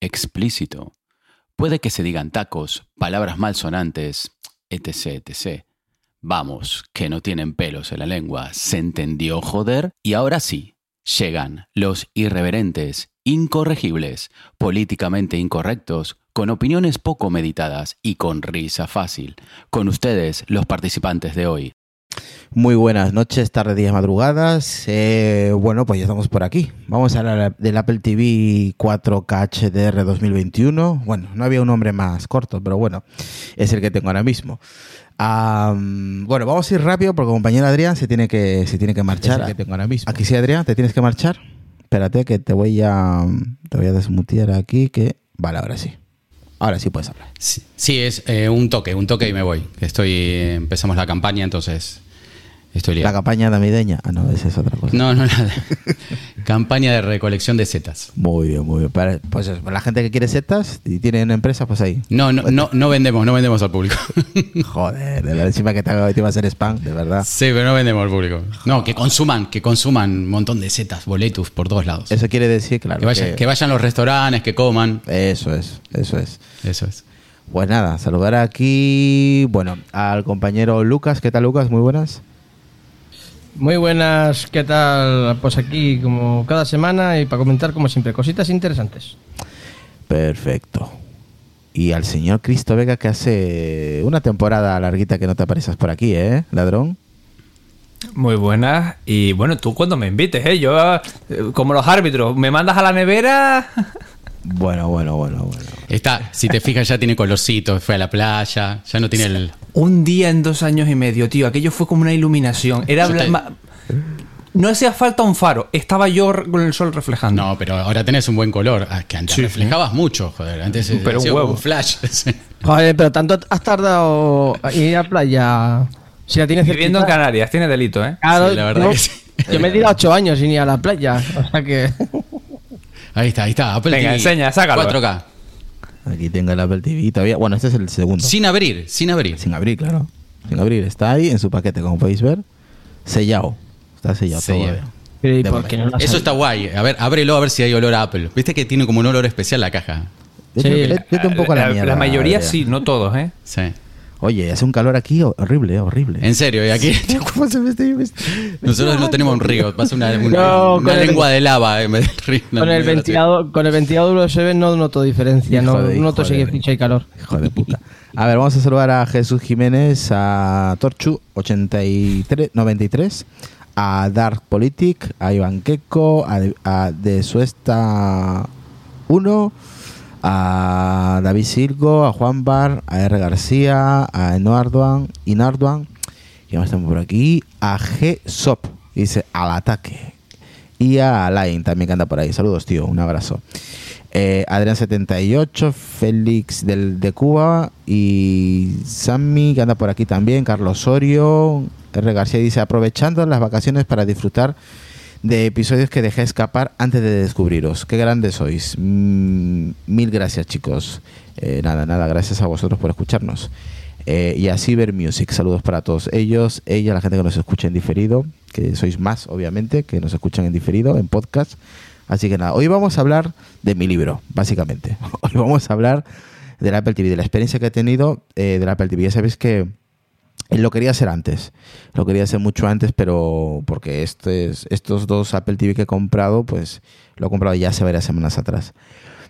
explícito. Puede que se digan tacos, palabras malsonantes, etc, etc. Vamos, que no tienen pelos en la lengua. ¿Se entendió, joder? Y ahora sí, llegan los irreverentes, incorregibles, políticamente incorrectos, con opiniones poco meditadas y con risa fácil. Con ustedes, los participantes de hoy. Muy buenas noches, tardes, días, madrugadas. Eh, bueno, pues ya estamos por aquí. Vamos a hablar del Apple TV 4K HDR 2021. Bueno, no había un nombre más corto, pero bueno, es el que tengo ahora mismo. Bueno, vamos a ir rápido porque compañero Adrián se tiene que, se tiene que marchar. que tengo ahora mismo. Aquí sí, Adrián, te tienes que marchar. Espérate que te voy a, te voy a desmutear aquí que... Vale, ahora sí. Ahora sí puedes hablar. Sí, sí, es eh, un toque, un toque y me voy. Estoy, empezamos la campaña, entonces estoy La campaña navideña. Ah, no, esa es otra cosa. No, no, nada. campaña de recolección de setas. Muy bien, muy bien. Para, pues para la gente que quiere setas y tiene una empresa, pues ahí. No, no, no, no vendemos, no vendemos al público. Joder, de verdad, encima que te, te iba a hacer spam, de verdad. sí, pero no vendemos al público. No, que consuman, que consuman un montón de setas, boletus por todos lados. Eso quiere decir, claro. que, vayan, que- que vayan a los restaurantes, que coman. Eso es, eso es. Eso es. Pues nada, saludar aquí, bueno, al compañero Lucas. ¿Qué tal, Lucas? Muy buenas. Muy buenas, ¿qué tal? Pues aquí como cada semana y para comentar como siempre cositas interesantes. Perfecto. Y al señor Cristo Vega, que hace una temporada larguita que no te apareces por aquí, ¿eh, ladrón? Muy buenas. Y bueno, tú cuando me invites, ¿eh? Yo, eh, como los árbitros, me mandas a la nevera. Bueno, bueno, bueno, bueno. Está, si te fijas, ya tiene colorcitos, fue a la playa, ya no tiene el. Un día en dos años y medio, tío. Aquello fue como una iluminación. Era bla- No hacía falta un faro. Estaba yo con el sol reflejando. No, pero ahora tenés un buen color. Ah, que antes Sí, reflejabas mucho, joder. Antes Pero un huevo. flash. sí. Joder, pero tanto has tardado en ir a playa. Si la tienes Viviendo en. Canarias, tiene delito, ¿eh? Claro, Sí, la verdad yo, que sí. yo me he tirado ocho años sin ir a la playa. O sea que. Ahí está, ahí está. Apple Venga, TV enseña, sácalo. 4K. Aquí tengo el Apple TV todavía. Bueno, este es el segundo. Sin abrir, sin abrir. Sin abrir, claro. Sin abrir. Está ahí en su paquete, como podéis ver. Sellado. Está sellado todo. Sellado. eh. Pero ¿y De por qué no la has Eso está guay. A ver, ábrelo a ver si hay olor a Apple. Viste que tiene como un olor especial la caja. Vete, Sí. un poco a la, la, mierda. mayoría Adrián. sí, no todos, ¿eh? Sí. Oye, hace un calor aquí horrible, eh, horrible. En serio, y aquí ¿Cómo se me está- nosotros no tenemos un río, pasa una, una- No, una con el- lengua de lava en vez río. No, Con el, ventilador, con el ventilador USB no noto diferencia, Hijo no de- noto si de- hay calor. Hijo de puta. A ver, vamos a saludar a Jesús Jiménez, a Torchu 83, 93, a Dark Politic, a Iván Queco, a, a De Suesta 1, a David Silgo, a Juan Bar, a R. García, a Inarduan, Inarduan, y más estamos por aquí, a G. Sop, dice al ataque. Y a Line también que anda por ahí. Saludos, tío. Un abrazo. Eh, Adrián78, Félix del, de Cuba y Sammy que anda por aquí también. Carlos Osorio. R. García dice: aprovechando las vacaciones para disfrutar de episodios que dejé escapar antes de descubriros. Qué grandes sois. Mm, mil gracias, chicos. Eh, nada, nada, gracias a vosotros por escucharnos. eh, y a Cyber Music. Saludos para todos ellos, ella, la gente que nos escucha en diferido, que sois más, obviamente, que nos escuchan en diferido, en podcast. Así que nada, hoy vamos a hablar de mi libro, básicamente. Hoy vamos a hablar del Apple TV, de la experiencia que he tenido eh, del Apple TV. Ya sabéis que lo quería hacer antes, lo quería hacer mucho antes, pero porque este estos dos Apple TV que he comprado, pues lo he comprado ya hace varias semanas atrás.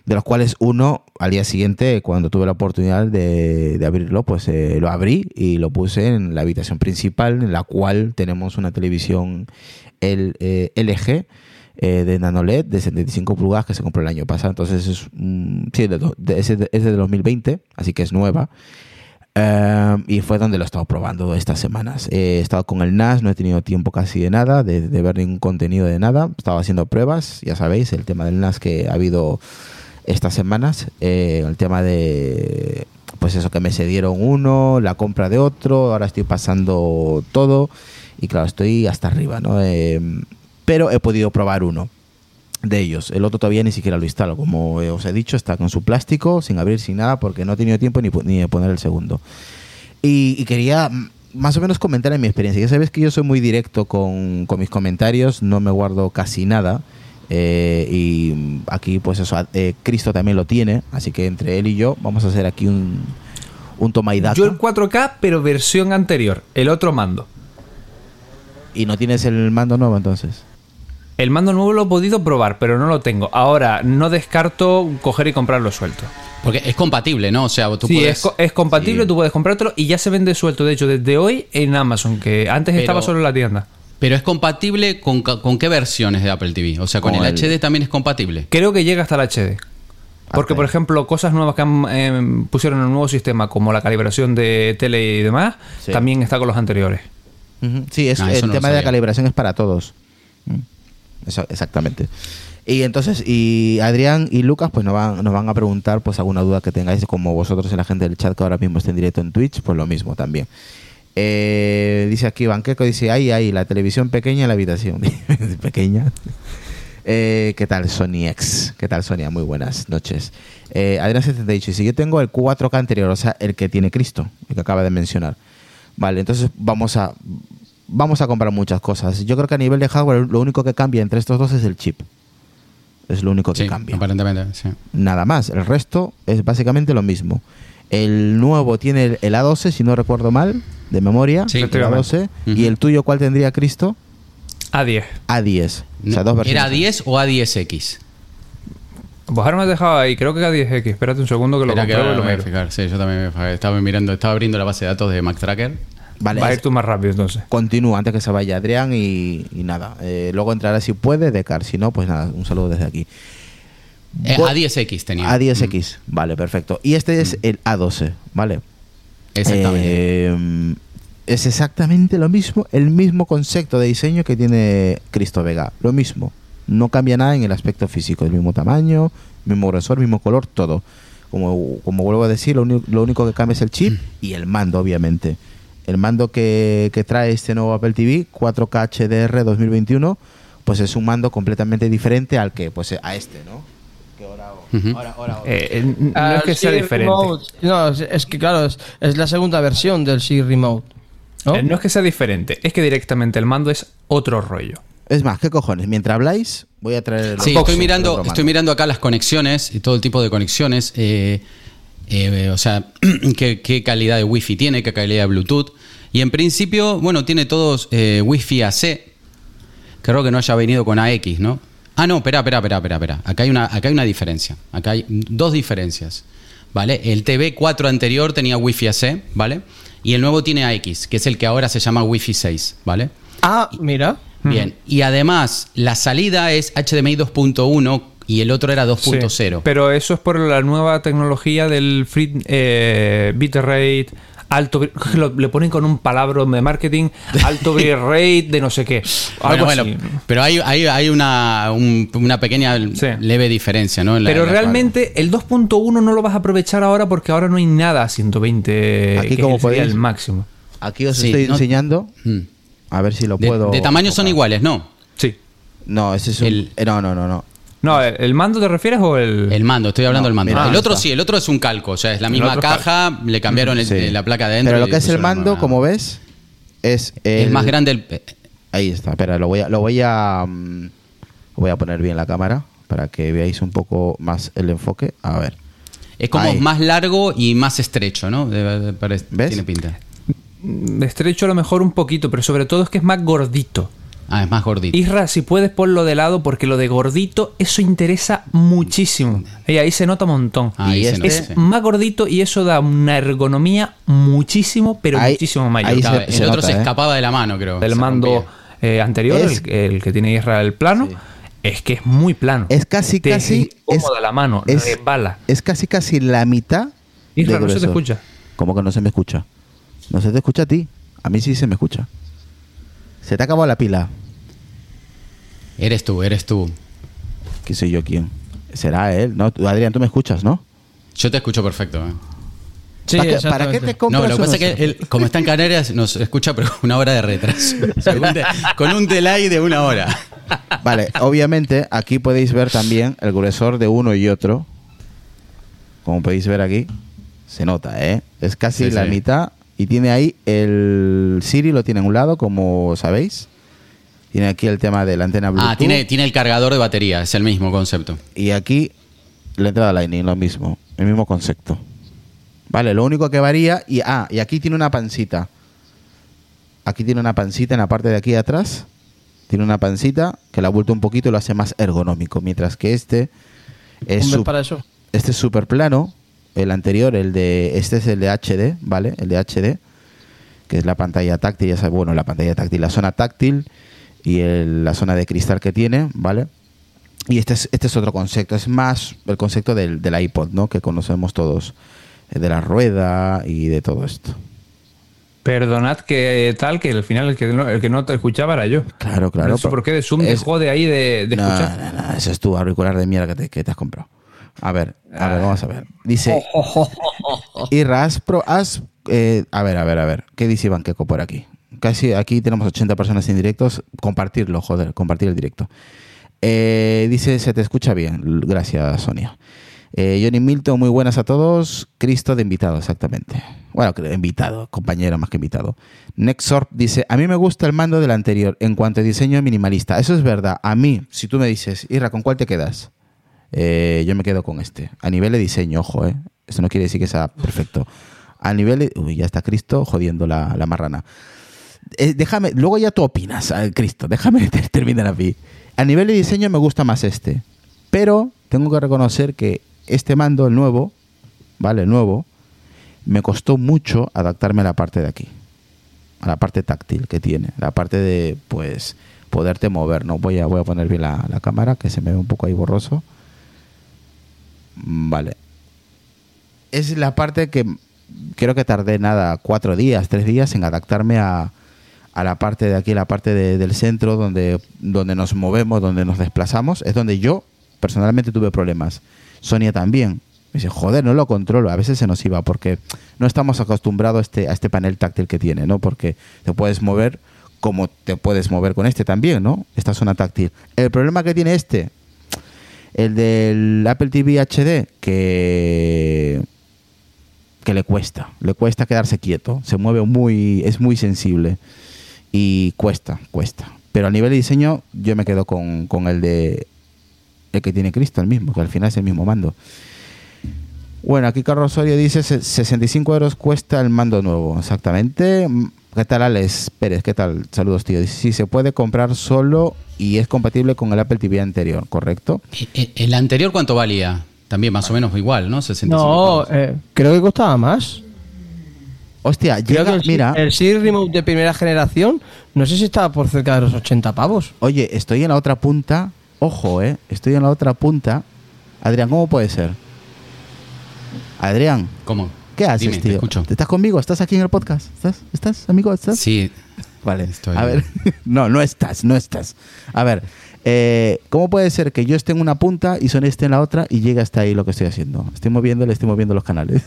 De los cuales uno, al día siguiente, cuando tuve la oportunidad de, de abrirlo, pues eh, lo abrí y lo puse en la habitación principal, en la cual tenemos una televisión el, eh, LG eh, de NanoLED de 75 pulgadas que se compró el año pasado. Entonces es, mm, sí, de, de- es, de, es de 2020, así que es nueva. Eh, y fue donde lo he estado probando estas semanas. He estado con el NAS, no he tenido tiempo casi de nada, de, de ver ningún contenido de nada. Estaba haciendo pruebas, ya sabéis, el tema del NAS que ha habido estas semanas. eh, el tema de, pues eso, que me cedieron uno, la compra de otro, ahora estoy pasando todo. Y claro, estoy hasta arriba, ¿no? Eh, pero he podido probar uno de ellos. El otro todavía ni siquiera lo instalo. Como os he dicho, está con su plástico, sin abrir, sin nada, porque no he tenido tiempo ni, ni de poner el segundo. Y, y quería más o menos comentar en mi experiencia. Ya sabéis que yo soy muy directo con, con mis comentarios, no me guardo casi nada. Eh, y aquí, pues eso, eh, Cristo también lo tiene. Así que entre él y yo vamos a hacer aquí un, un toma y daca. Yo el 4K, pero versión anterior, el otro mando. Y no tienes el mando nuevo entonces. El mando nuevo lo he podido probar, pero no lo tengo. Ahora, no descarto coger y comprarlo suelto. Porque es compatible, ¿no? O sea, tú sí, puedes... es, co- es compatible, sí. tú puedes comprártelo y ya se vende suelto. De hecho, desde hoy en Amazon, que antes Pero- estaba solo en la tienda. Pero es compatible con, con qué versiones de Apple TV? O sea, con, Con el, el- HD también es compatible. Creo que llega hasta el HD. Porque, por ejemplo, cosas nuevas que han, em, pusieron en el nuevo sistema, como la calibración de tele y demás, Sí. también está con los anteriores. Sí, es, Ah, el no tema de la calibración es para todos. Exactamente. Y entonces, y Adrián y Lucas, pues nos van, nos van a preguntar pues alguna duda que tengáis, como vosotros y la gente del chat que ahora mismo está en directo en Twitch, pues lo mismo también. Eh, dice aquí Banqueco, dice, ahí, ahí, la televisión pequeña en la habitación. pequeña. Eh, ¿Qué tal, Sony X? ¿Qué tal, Sonia? Muy buenas noches. Eh, Adrián78, si yo tengo el 4K anterior, o sea, el que tiene Cristo, el que acaba de mencionar. Vale, entonces vamos a vamos a comprar muchas cosas. Yo creo que a nivel de hardware lo único que cambia entre estos dos es el chip. Es lo único que Sí, cambia. aparentemente, sí. Nada más. El resto es básicamente lo mismo. El nuevo tiene el, el A12, si no recuerdo mal, de memoria. Sí, el A12. Ujú. ¿Y el tuyo cuál tendría Cristo? A10. A10. O sea, dos versiones. ¿Era 10 o A10X? Vos ahora me has dejado ahí, creo que A10X. Espérate un segundo que lo compruebo y lo me voy a miro. fijar. Sí, yo también me fijé. estaba mirando, estaba abriendo la base de datos de Mac Tracker. Vale, Va a ir tú más rápido entonces. continúa antes que se vaya Adrián y, y nada. Eh, luego entrará si puede Decar. Si no, pues nada, un saludo desde aquí. Eh, Voy- A10X tenía. A10X, vale, perfecto. Y este es el A12, ¿vale? Exactamente. Eh, es exactamente lo mismo, el mismo concepto de diseño que tiene Cristo Vega. Lo mismo. No cambia nada en el aspecto físico. El mismo tamaño, mismo grosor, mismo color, todo. Como, como vuelvo a decir, lo, uni- lo único que cambia es el chip y el mando, obviamente. El mando que, que trae este nuevo Apple TV, 4K HDR 2021, pues es un mando completamente diferente al que, pues a este, ¿no? Que ahora, ahora, ahora- Eh, eh, no Ah, es que el sea diferente. Remote. No, es, es que claro, es, es la segunda versión del Siri Remote. ¿no? Eh, no es que sea diferente, es que directamente el mando es otro rollo. Es más, ¿qué cojones? Mientras habláis, voy a traer el Sí, estoy mirando, estoy mirando acá las conexiones y todo el tipo de conexiones. eh, eh, o sea, qué, qué calidad de wifi tiene, qué calidad de Bluetooth. Y en principio, bueno, tiene todos eh, wifi AC. Creo que no haya venido con AX, ¿no? Ah, no, espera, espera, espera, espera, espera. Acá hay una, acá hay una diferencia. Acá hay dos diferencias. ¿Vale? El TV4 anterior tenía wifi AC, ¿vale? Y el nuevo tiene AX, que es el que ahora se llama Wi-Fi 6, ¿vale? Ah, mira. Bien, y además la salida es HDMI 2.1 y el otro era 2.0. Sí, pero eso es por la nueva tecnología del free eh, bitrate alto lo- le ponen con un palabra de marketing alto bitrate de no sé qué algo Bueno, así. bueno, pero hay, hay, hay una, un- una pequeña Sí. leve diferencia, ¿no? En la- pero en la realmente el 2.1 no lo vas a aprovechar ahora porque ahora no hay nada a 120 Aquí que como sería podéis- el máximo Aquí os Sí, estoy no- enseñando. Mm. A ver si lo De, puedo. de tamaño son iguales, ¿no? sí No, ese es un. El- eh, no, no, no, no. No, ¿el el mando te refieres o el...? El mando, estoy hablando No, del mando. mira, el ahí otro está. sí, el otro es un calco, o sea, es la misma otro es caja, le cambiaron el- Sí. eh, la placa de adentro. Pero lo y que es el pusieron mando, una- como ves, es Es el- más grande el... Ahí está, espera, lo voy a, lo voy a, mm, lo voy a poner bien la cámara para que veáis un poco más el enfoque. A ver, Es como Ahí. más largo y más estrecho, ¿no? De- de- parece- ¿Ves? Tiene pinta. Mm, Estrecho a lo mejor un poquito, pero sobre todo es que es más gordito. Ah, es más gordito. Isra, si puedes ponlo de lado, porque lo de gordito, eso interesa muchísimo. Y ahí se nota un montón. Ahí Y este- nota, es sí. más gordito y eso da una ergonomía muchísimo, pero Ahí- muchísimo mayor. ahí se- el se otro nota, se ¿eh? escapaba de la mano, creo. del Se mando eh, anterior, Es- el, el que tiene Israel plano, Sí. es que es muy plano. es casi, Te casi, es, incómoda la mano, es- resbala. es casi, casi la mitad. Isra, de no se te escucha. ¿Cómo que no se me escucha? No se te escucha a ti. A mí sí se me escucha. Se te ha acabado la pila. Eres tú, eres tú. ¿Qué soy yo quién? Será él, ¿no? Tú, Adrián, tú me escuchas, ¿no? Yo te escucho perfecto. ¿eh? Sí, ¿Para, qué, para qué te compras No, lo que pasa es que él, como está en Canarias, nos escucha pero una hora de retraso. De- con un delay de una hora. Vale, obviamente aquí podéis ver también el gruesor de uno y otro. Como podéis ver aquí, se nota, ¿eh? Es casi Sí, la sí. mitad. Y tiene ahí el Siri, lo tiene en un lado, como sabéis. Tiene aquí el tema de la antena Bluetooth. Ah, tiene, tiene el cargador de batería, es el mismo concepto. Y aquí la entrada Lightning, lo mismo. El mismo concepto. Vale, lo único que varía. Y, ah, y aquí tiene una pancita. Aquí tiene una pancita en la parte de aquí atrás. Tiene una pancita que la ha vuelto un poquito y lo hace más ergonómico. Mientras que este es Hombre, su- para eso. este es súper plano. El anterior, el de. Este es el de HD, ¿vale? El de HD. Que es la pantalla táctil, ya sabes, bueno, la pantalla táctil, la zona táctil y el- la zona de cristal que tiene, ¿vale? Y este es, este es otro concepto, es más el concepto del, del iPod, ¿no? Que conocemos todos, eh, de la rueda y de todo esto. Perdonad que eh, tal, que al final el que no, el que no te escuchaba era yo. Claro, claro. No sé por qué de Zoom Es- dejó de ahí de, de no, escuchar. no, no, ese es tu auricular de mierda que te, que te has comprado. A ver, a ver, vamos a ver. Dice, Irra, has, pro- has, eh, a ver, a ver, a ver. ¿Qué dice Iván Queco por aquí? Casi aquí tenemos 80 personas en directos. Compartirlo, joder, compartir el directo. Eh, dice, se te escucha bien. Gracias, Sonia. Eh, Johnny Milton, muy buenas a todos. Cristo de invitado, exactamente. Bueno, invitado, compañero más que invitado. Nexorp dice, a mí me gusta el mando del anterior en cuanto a diseño minimalista. Eso es verdad. A mí, si tú me dices, Irra, ¿con cuál te quedas? Eh, yo me quedo con este. A nivel de diseño, ojo, ¿eh? Eso no quiere decir que sea perfecto. A nivel de... Uy, ya está Cristo jodiendo la, la marrana. Eh, déjame, luego ya tú opinas, Cristo. Déjame ter- terminar a mí. A nivel de diseño me gusta más este. Pero tengo que reconocer que este mando, el nuevo, ¿vale? El nuevo, me costó mucho adaptarme a la parte de aquí. A la parte táctil que tiene. La parte de, pues, poderte mover. No voy a, voy a poner bien la, la cámara, que se me ve un poco ahí borroso. Vale. Es la parte que creo que tardé nada, cuatro días, tres días en adaptarme a, a la parte de aquí, la parte de- del centro donde, donde nos movemos, donde nos desplazamos. Es donde yo personalmente tuve problemas. Sonia también. Me dice, joder, no lo controlo. A veces se nos iba porque no estamos acostumbrados a este, a este panel táctil que tiene, ¿no? Porque te puedes mover como te puedes mover con este también, ¿no? Esta zona táctil. El problema que tiene este, el del Apple TV HD, que que le cuesta, le cuesta quedarse quieto, se mueve muy, es muy sensible y cuesta, cuesta. Pero a nivel de diseño yo me quedo con, con el de el que tiene Cristo, el mismo, que al final es el mismo mando. Bueno, aquí Carlos Osorio dice se- 65 euros cuesta el mando nuevo, exactamente. Mm, ¿Qué tal Alex Pérez? ¿Qué tal? Saludos, tío. Dice, sí, se puede comprar solo y es compatible con el Apple TV anterior, ¿correcto? ¿El, E, el anterior cuánto valía? También más o menos igual, ¿no? 65 No, eh, creo que costaba más. Hostia, Creo llega, que el, mira, el Siri Remote de primera generación, no sé si estaba por cerca de los 80 pavos. Oye, estoy en la otra punta. Ojo, eh. Estoy en la otra punta. Adrián, ¿cómo puede ser? Adrián, ¿Cómo? ¿qué haces, Dime, te tío? escucho. ¿Estás conmigo? ¿Estás aquí en el podcast? ¿Estás? ¿Estás, amigo? ¿Estás? Sí, Vale. Estoy. A ver. no, no estás, no estás. A ver. eh, ¿Cómo puede ser que yo esté en una punta y Sonia esté en la otra y llegue hasta ahí lo que estoy haciendo? Estoy moviendo, le estoy moviendo los canales.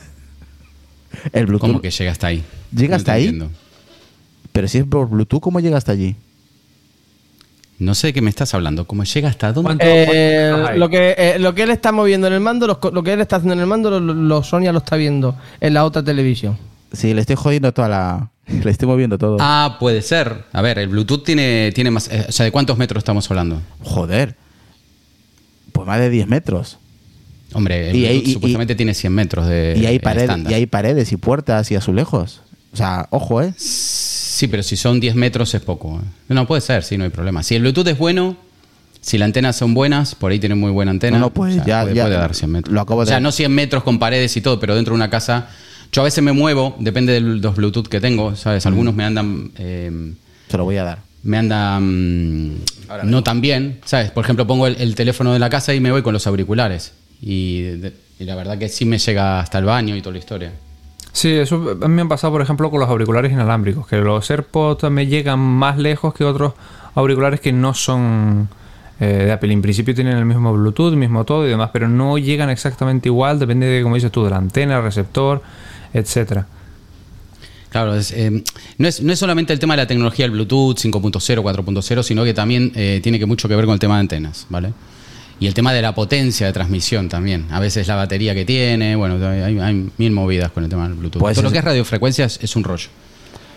El Bluetooth. ¿cómo que llega hasta ahí? ¿Llega No hasta ahí? entiendo. Pero si es por Bluetooth, ¿cómo llega hasta allí? No sé de qué me estás hablando. ¿Cómo llega hasta dónde? ¿Cuánto- Eh, lo, que, eh, lo que él está moviendo en el mando, lo que él está haciendo en el mando, lo, lo- Sonia lo está viendo en la otra televisión. Sí, le estoy jodiendo toda la. Le estoy moviendo todo. Ah, puede ser. A ver, el Bluetooth tiene, tiene más. eh, o sea, ¿de cuántos metros estamos hablando? Joder. Pues más de 10 metros. Hombre, el Y hay- Bluetooth y- supuestamente tiene 100 metros de. y, hay y hay paredes y puertas y azulejos. O sea, ojo, ¿eh? Sí, pero si son 10 metros es poco. eh. No, puede ser, sí, no hay problema. Si el Bluetooth es bueno, si las antenas son buenas, por ahí tienen muy buena antena. No, no, pues ya- puede, ya puede dar 100 metros. lo acabo o sea, de- no 100 metros con paredes y todo, pero dentro de una casa. Yo a veces me muevo, depende de los Bluetooth que tengo, ¿sabes? Algunos me andan. eh, Se lo voy a dar. me andan no tan bien, ¿sabes? Por ejemplo, pongo el, el teléfono de la casa y me voy con los auriculares. Y, de- y la verdad que sí me llega hasta el baño y toda la historia. Sí, eso a mí me ha pasado, por ejemplo, con los auriculares inalámbricos, que los AirPods me llegan más lejos que otros auriculares que no son eh, de Apple. En principio tienen el mismo Bluetooth, el mismo todo y demás, pero no llegan exactamente igual, depende de, como dices tú, de la antena, el receptor, etcétera. Claro, es, eh, no, es, no es solamente el tema de la tecnología del Bluetooth 5.0, 4.0, sino que también eh, tiene que mucho que ver con el tema de antenas, ¿vale? Y el tema de la potencia de transmisión también. A veces la batería que tiene, bueno, hay, hay mil movidas con el tema del Bluetooth. Pues Todo lo que es radiofrecuencias es un rollo.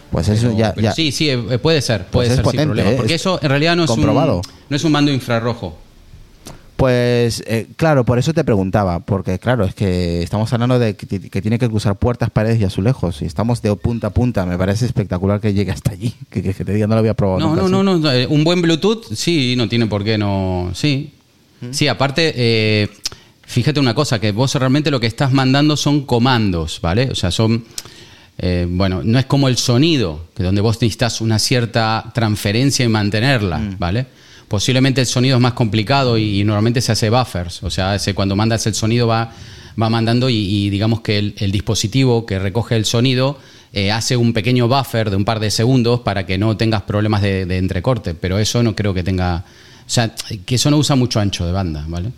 Pues eso Pero- ya. pero ya- Sí, sí, eh, puede ser, puede Pues es ser potente, sin problema. ¿eh? Porque Es eso en realidad no es, un, comprobado. no es un mando infrarrojo. Pues eh, claro, por eso te preguntaba, porque claro, es que estamos hablando de que, ti- que tiene que cruzar puertas, paredes y azulejos, y estamos de punta a punta, me parece espectacular que llegue hasta allí, que, te diga no lo había probado. No, nunca no, así. no, no, eh, Un buen Bluetooth, sí, no tiene por qué no. Sí. Sí, aparte, eh, fíjate una cosa, que vos realmente lo que estás mandando son comandos, ¿vale? O sea, son. eh, bueno, no es como el sonido, que donde vos necesitas una cierta transferencia y mantenerla, ¿vale? Posiblemente el sonido es más complicado y, y normalmente se hace buffers. O sea, cuando mandas el sonido va, va mandando y, y digamos que el, el dispositivo que recoge el sonido eh, hace un pequeño buffer de un par de segundos para que no tengas problemas de, de entrecorte. Pero eso no creo que tenga. O sea, que eso no usa mucho ancho de banda, ¿vale?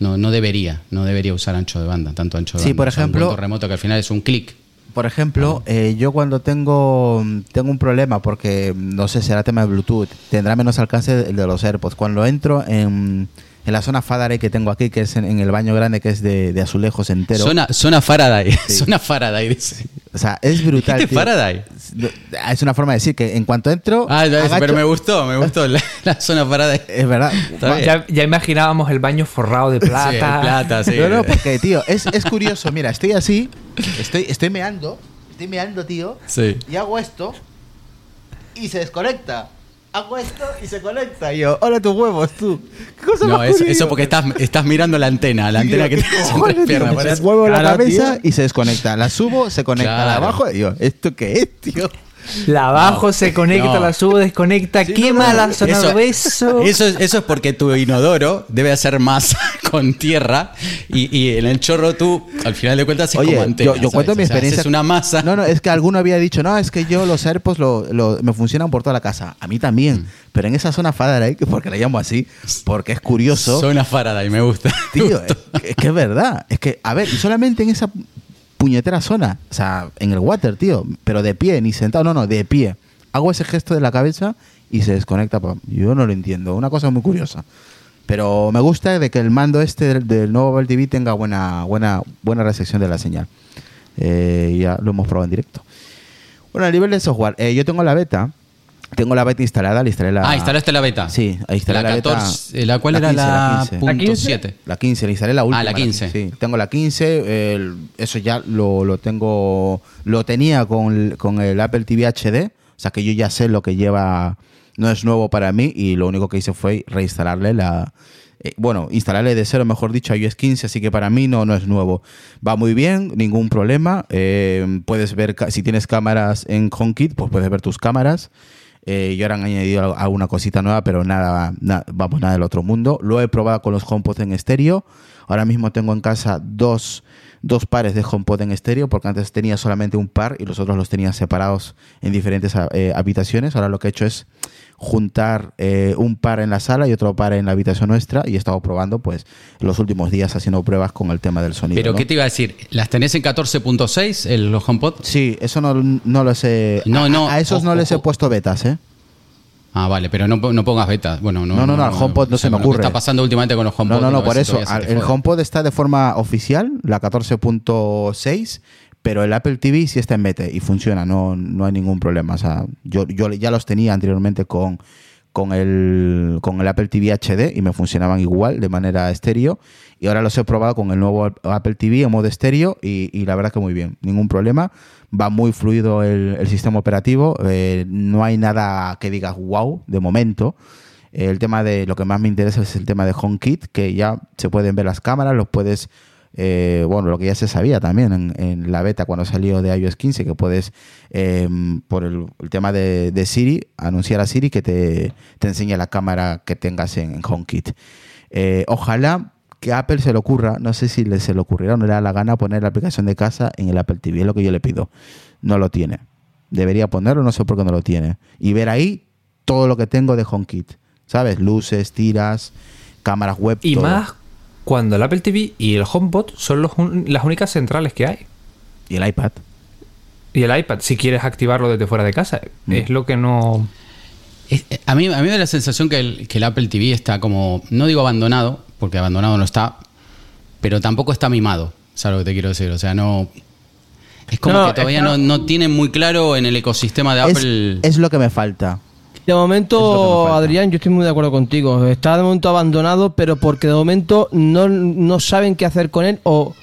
No, no debería, no debería usar ancho de banda, tanto ancho de Sí, banda. por O sea, un ejemplo- remoto que al final es un clic. Por ejemplo, eh, yo cuando tengo, tengo un problema, porque no sé, será tema de Bluetooth, tendrá menos alcance el de los AirPods. Cuando entro en, en la zona Faraday que tengo aquí, que es en, en el baño grande, que es de, de azulejos entero. Zona, zona Faraday, zona Faraday, dice. O sea, es brutal. ¿Dijiste tío. Faraday? Es una forma de decir que en cuanto entro. Ah, ya, agacho- pero me gustó, me gustó la, la zona Faraday. Es verdad. Ya, ya imaginábamos el baño forrado de plata. Sí, plata, sí. No, no, porque, tío, es, es curioso. Mira, estoy así, estoy, estoy meando, estoy meando, tío, Sí. y hago esto y se desconecta. Hago esto y se conecta. Y yo, hola tus huevos, tú. ¿Qué cosa No, eso, eso porque estás, estás mirando la antena, la antena que ¿qué tienes entre las piernas. Me muevo la cabeza tío. y se desconecta. La subo, se conecta. La abajo, y yo, ¿esto qué es, tío? La abajo se conecta, No. la subo, desconecta, quema la zona Eso, de beso. eso es, eso es porque tu inodoro debe hacer masa con tierra y, y en el chorro tú, al final de cuentas, es Oye, como antena. yo, yo ¿sabes? cuento mi O sea, experiencia. haces una masa. No, no, es que alguno había dicho, no, es que yo los AirPods lo, lo- me funcionan por toda la casa. A mí también. Mm. Pero en esa zona Faraday, que porque la llamo así, porque es curioso. Zona Faraday, me gusta. me Tío, es, es que es verdad. Es que, a ver, y solamente en esa puñetera zona. O sea, en el water, tío. Pero de pie, ni sentado, no, no, de pie. Hago ese gesto de la cabeza y se desconecta. Yo no lo entiendo. Una cosa muy curiosa. Pero me gusta de que el mando este del, del nuevo Apple TV tenga buena, buena, buena recepción de la señal. Eh, ya lo hemos probado en directo. Bueno, a nivel de software, eh, yo tengo la beta. Tengo la beta instalada, la instalé la... Ah, instalaste la beta. Sí, ahí instalé la, La beta. 14, ¿la cuál era la 15. punto 15? 7? La 15, le instalé la última. Ah, la 15. Sí, tengo la 15. el- eso ya lo, lo tengo. Lo tenía con, el- con el Apple TV HD. O sea que yo ya sé lo que lleva. No es nuevo para mí. Y lo único que hice fue reinstalarle la. eh, bueno, instalarle de cero, mejor dicho, a iOS 15. Así que para mí no, no es nuevo. Va muy bien, ningún problema. eh, puedes ver, si tienes cámaras en HomeKit, pues puedes ver tus cámaras. Eh, y ahora han añadido al- alguna cosita nueva, pero nada, na- vamos, nada del otro mundo. Lo he probado con los HomePod en estéreo. Ahora mismo tengo en casa dos, dos pares de HomePod en estéreo, porque antes tenía solamente un par y los otros los tenía separados en diferentes eh, habitaciones. Ahora lo que he hecho es juntar eh, un par en la sala y otro par en la habitación nuestra y he estado probando pues los últimos días haciendo pruebas con el tema del sonido. Pero ¿no? ¿qué te iba a decir? ¿Las tenés en 14.6 el- los HomePod? Sí, eso no, no los he... No, no, A, esos no les he puesto betas, ¿eh? Ah, vale, pero no, no pongas beta. Bueno, no, No, no, no, al HomePod no se me con lo que ocurre. está pasando últimamente con los HomePod. No, no, no, por eso. El. HomePod está de forma oficial, la 14.6, pero el Apple TV sí está en beta y funciona, no, no hay ningún problema. O sea, yo, yo ya los tenía anteriormente con, con, el, con el Apple TV HD y me funcionaban igual de manera estéreo. Y ahora los he probado con el nuevo Apple TV en modo estéreo y, y la verdad que muy bien, ningún problema. Va muy fluido el, el sistema operativo, eh, no hay nada que digas wow de momento. El tema de lo que más me interesa es el tema de HomeKit, que ya se pueden ver las cámaras, los puedes, eh, bueno, lo que ya se sabía también en, en la beta cuando salió de iOS 15, que puedes, eh, por el, el tema de, de Siri, anunciar a Siri que te, te enseñe la cámara que tengas en, en HomeKit. Eh, ojalá que a Apple se le ocurra, no sé si le, se le ocurrirá o no le da la gana poner la aplicación de casa en el Apple TV, es lo que yo le pido. No lo tiene. Debería ponerlo, no sé por qué no lo tiene. Y ver ahí todo lo que tengo de HomeKit. ¿Sabes? Luces, tiras, cámaras web. Y todo. más cuando el Apple TV y el HomePod son los un- las únicas centrales que hay. Y el iPad. Y el iPad, si quieres activarlo desde fuera de casa. Mm. Es lo que no... Es- eh, a, mí, a mí me da la sensación que el, que el Apple TV está como, no digo abandonado, porque abandonado no está, pero tampoco está mimado, ¿sabes lo que te quiero decir? O sea, no... Es como No, que todavía no, no tienen muy claro en el ecosistema de Es, Apple... es lo que me falta. De momento. Adrián, yo estoy muy de acuerdo contigo. Está de momento abandonado, pero porque de momento no, no saben qué hacer con él o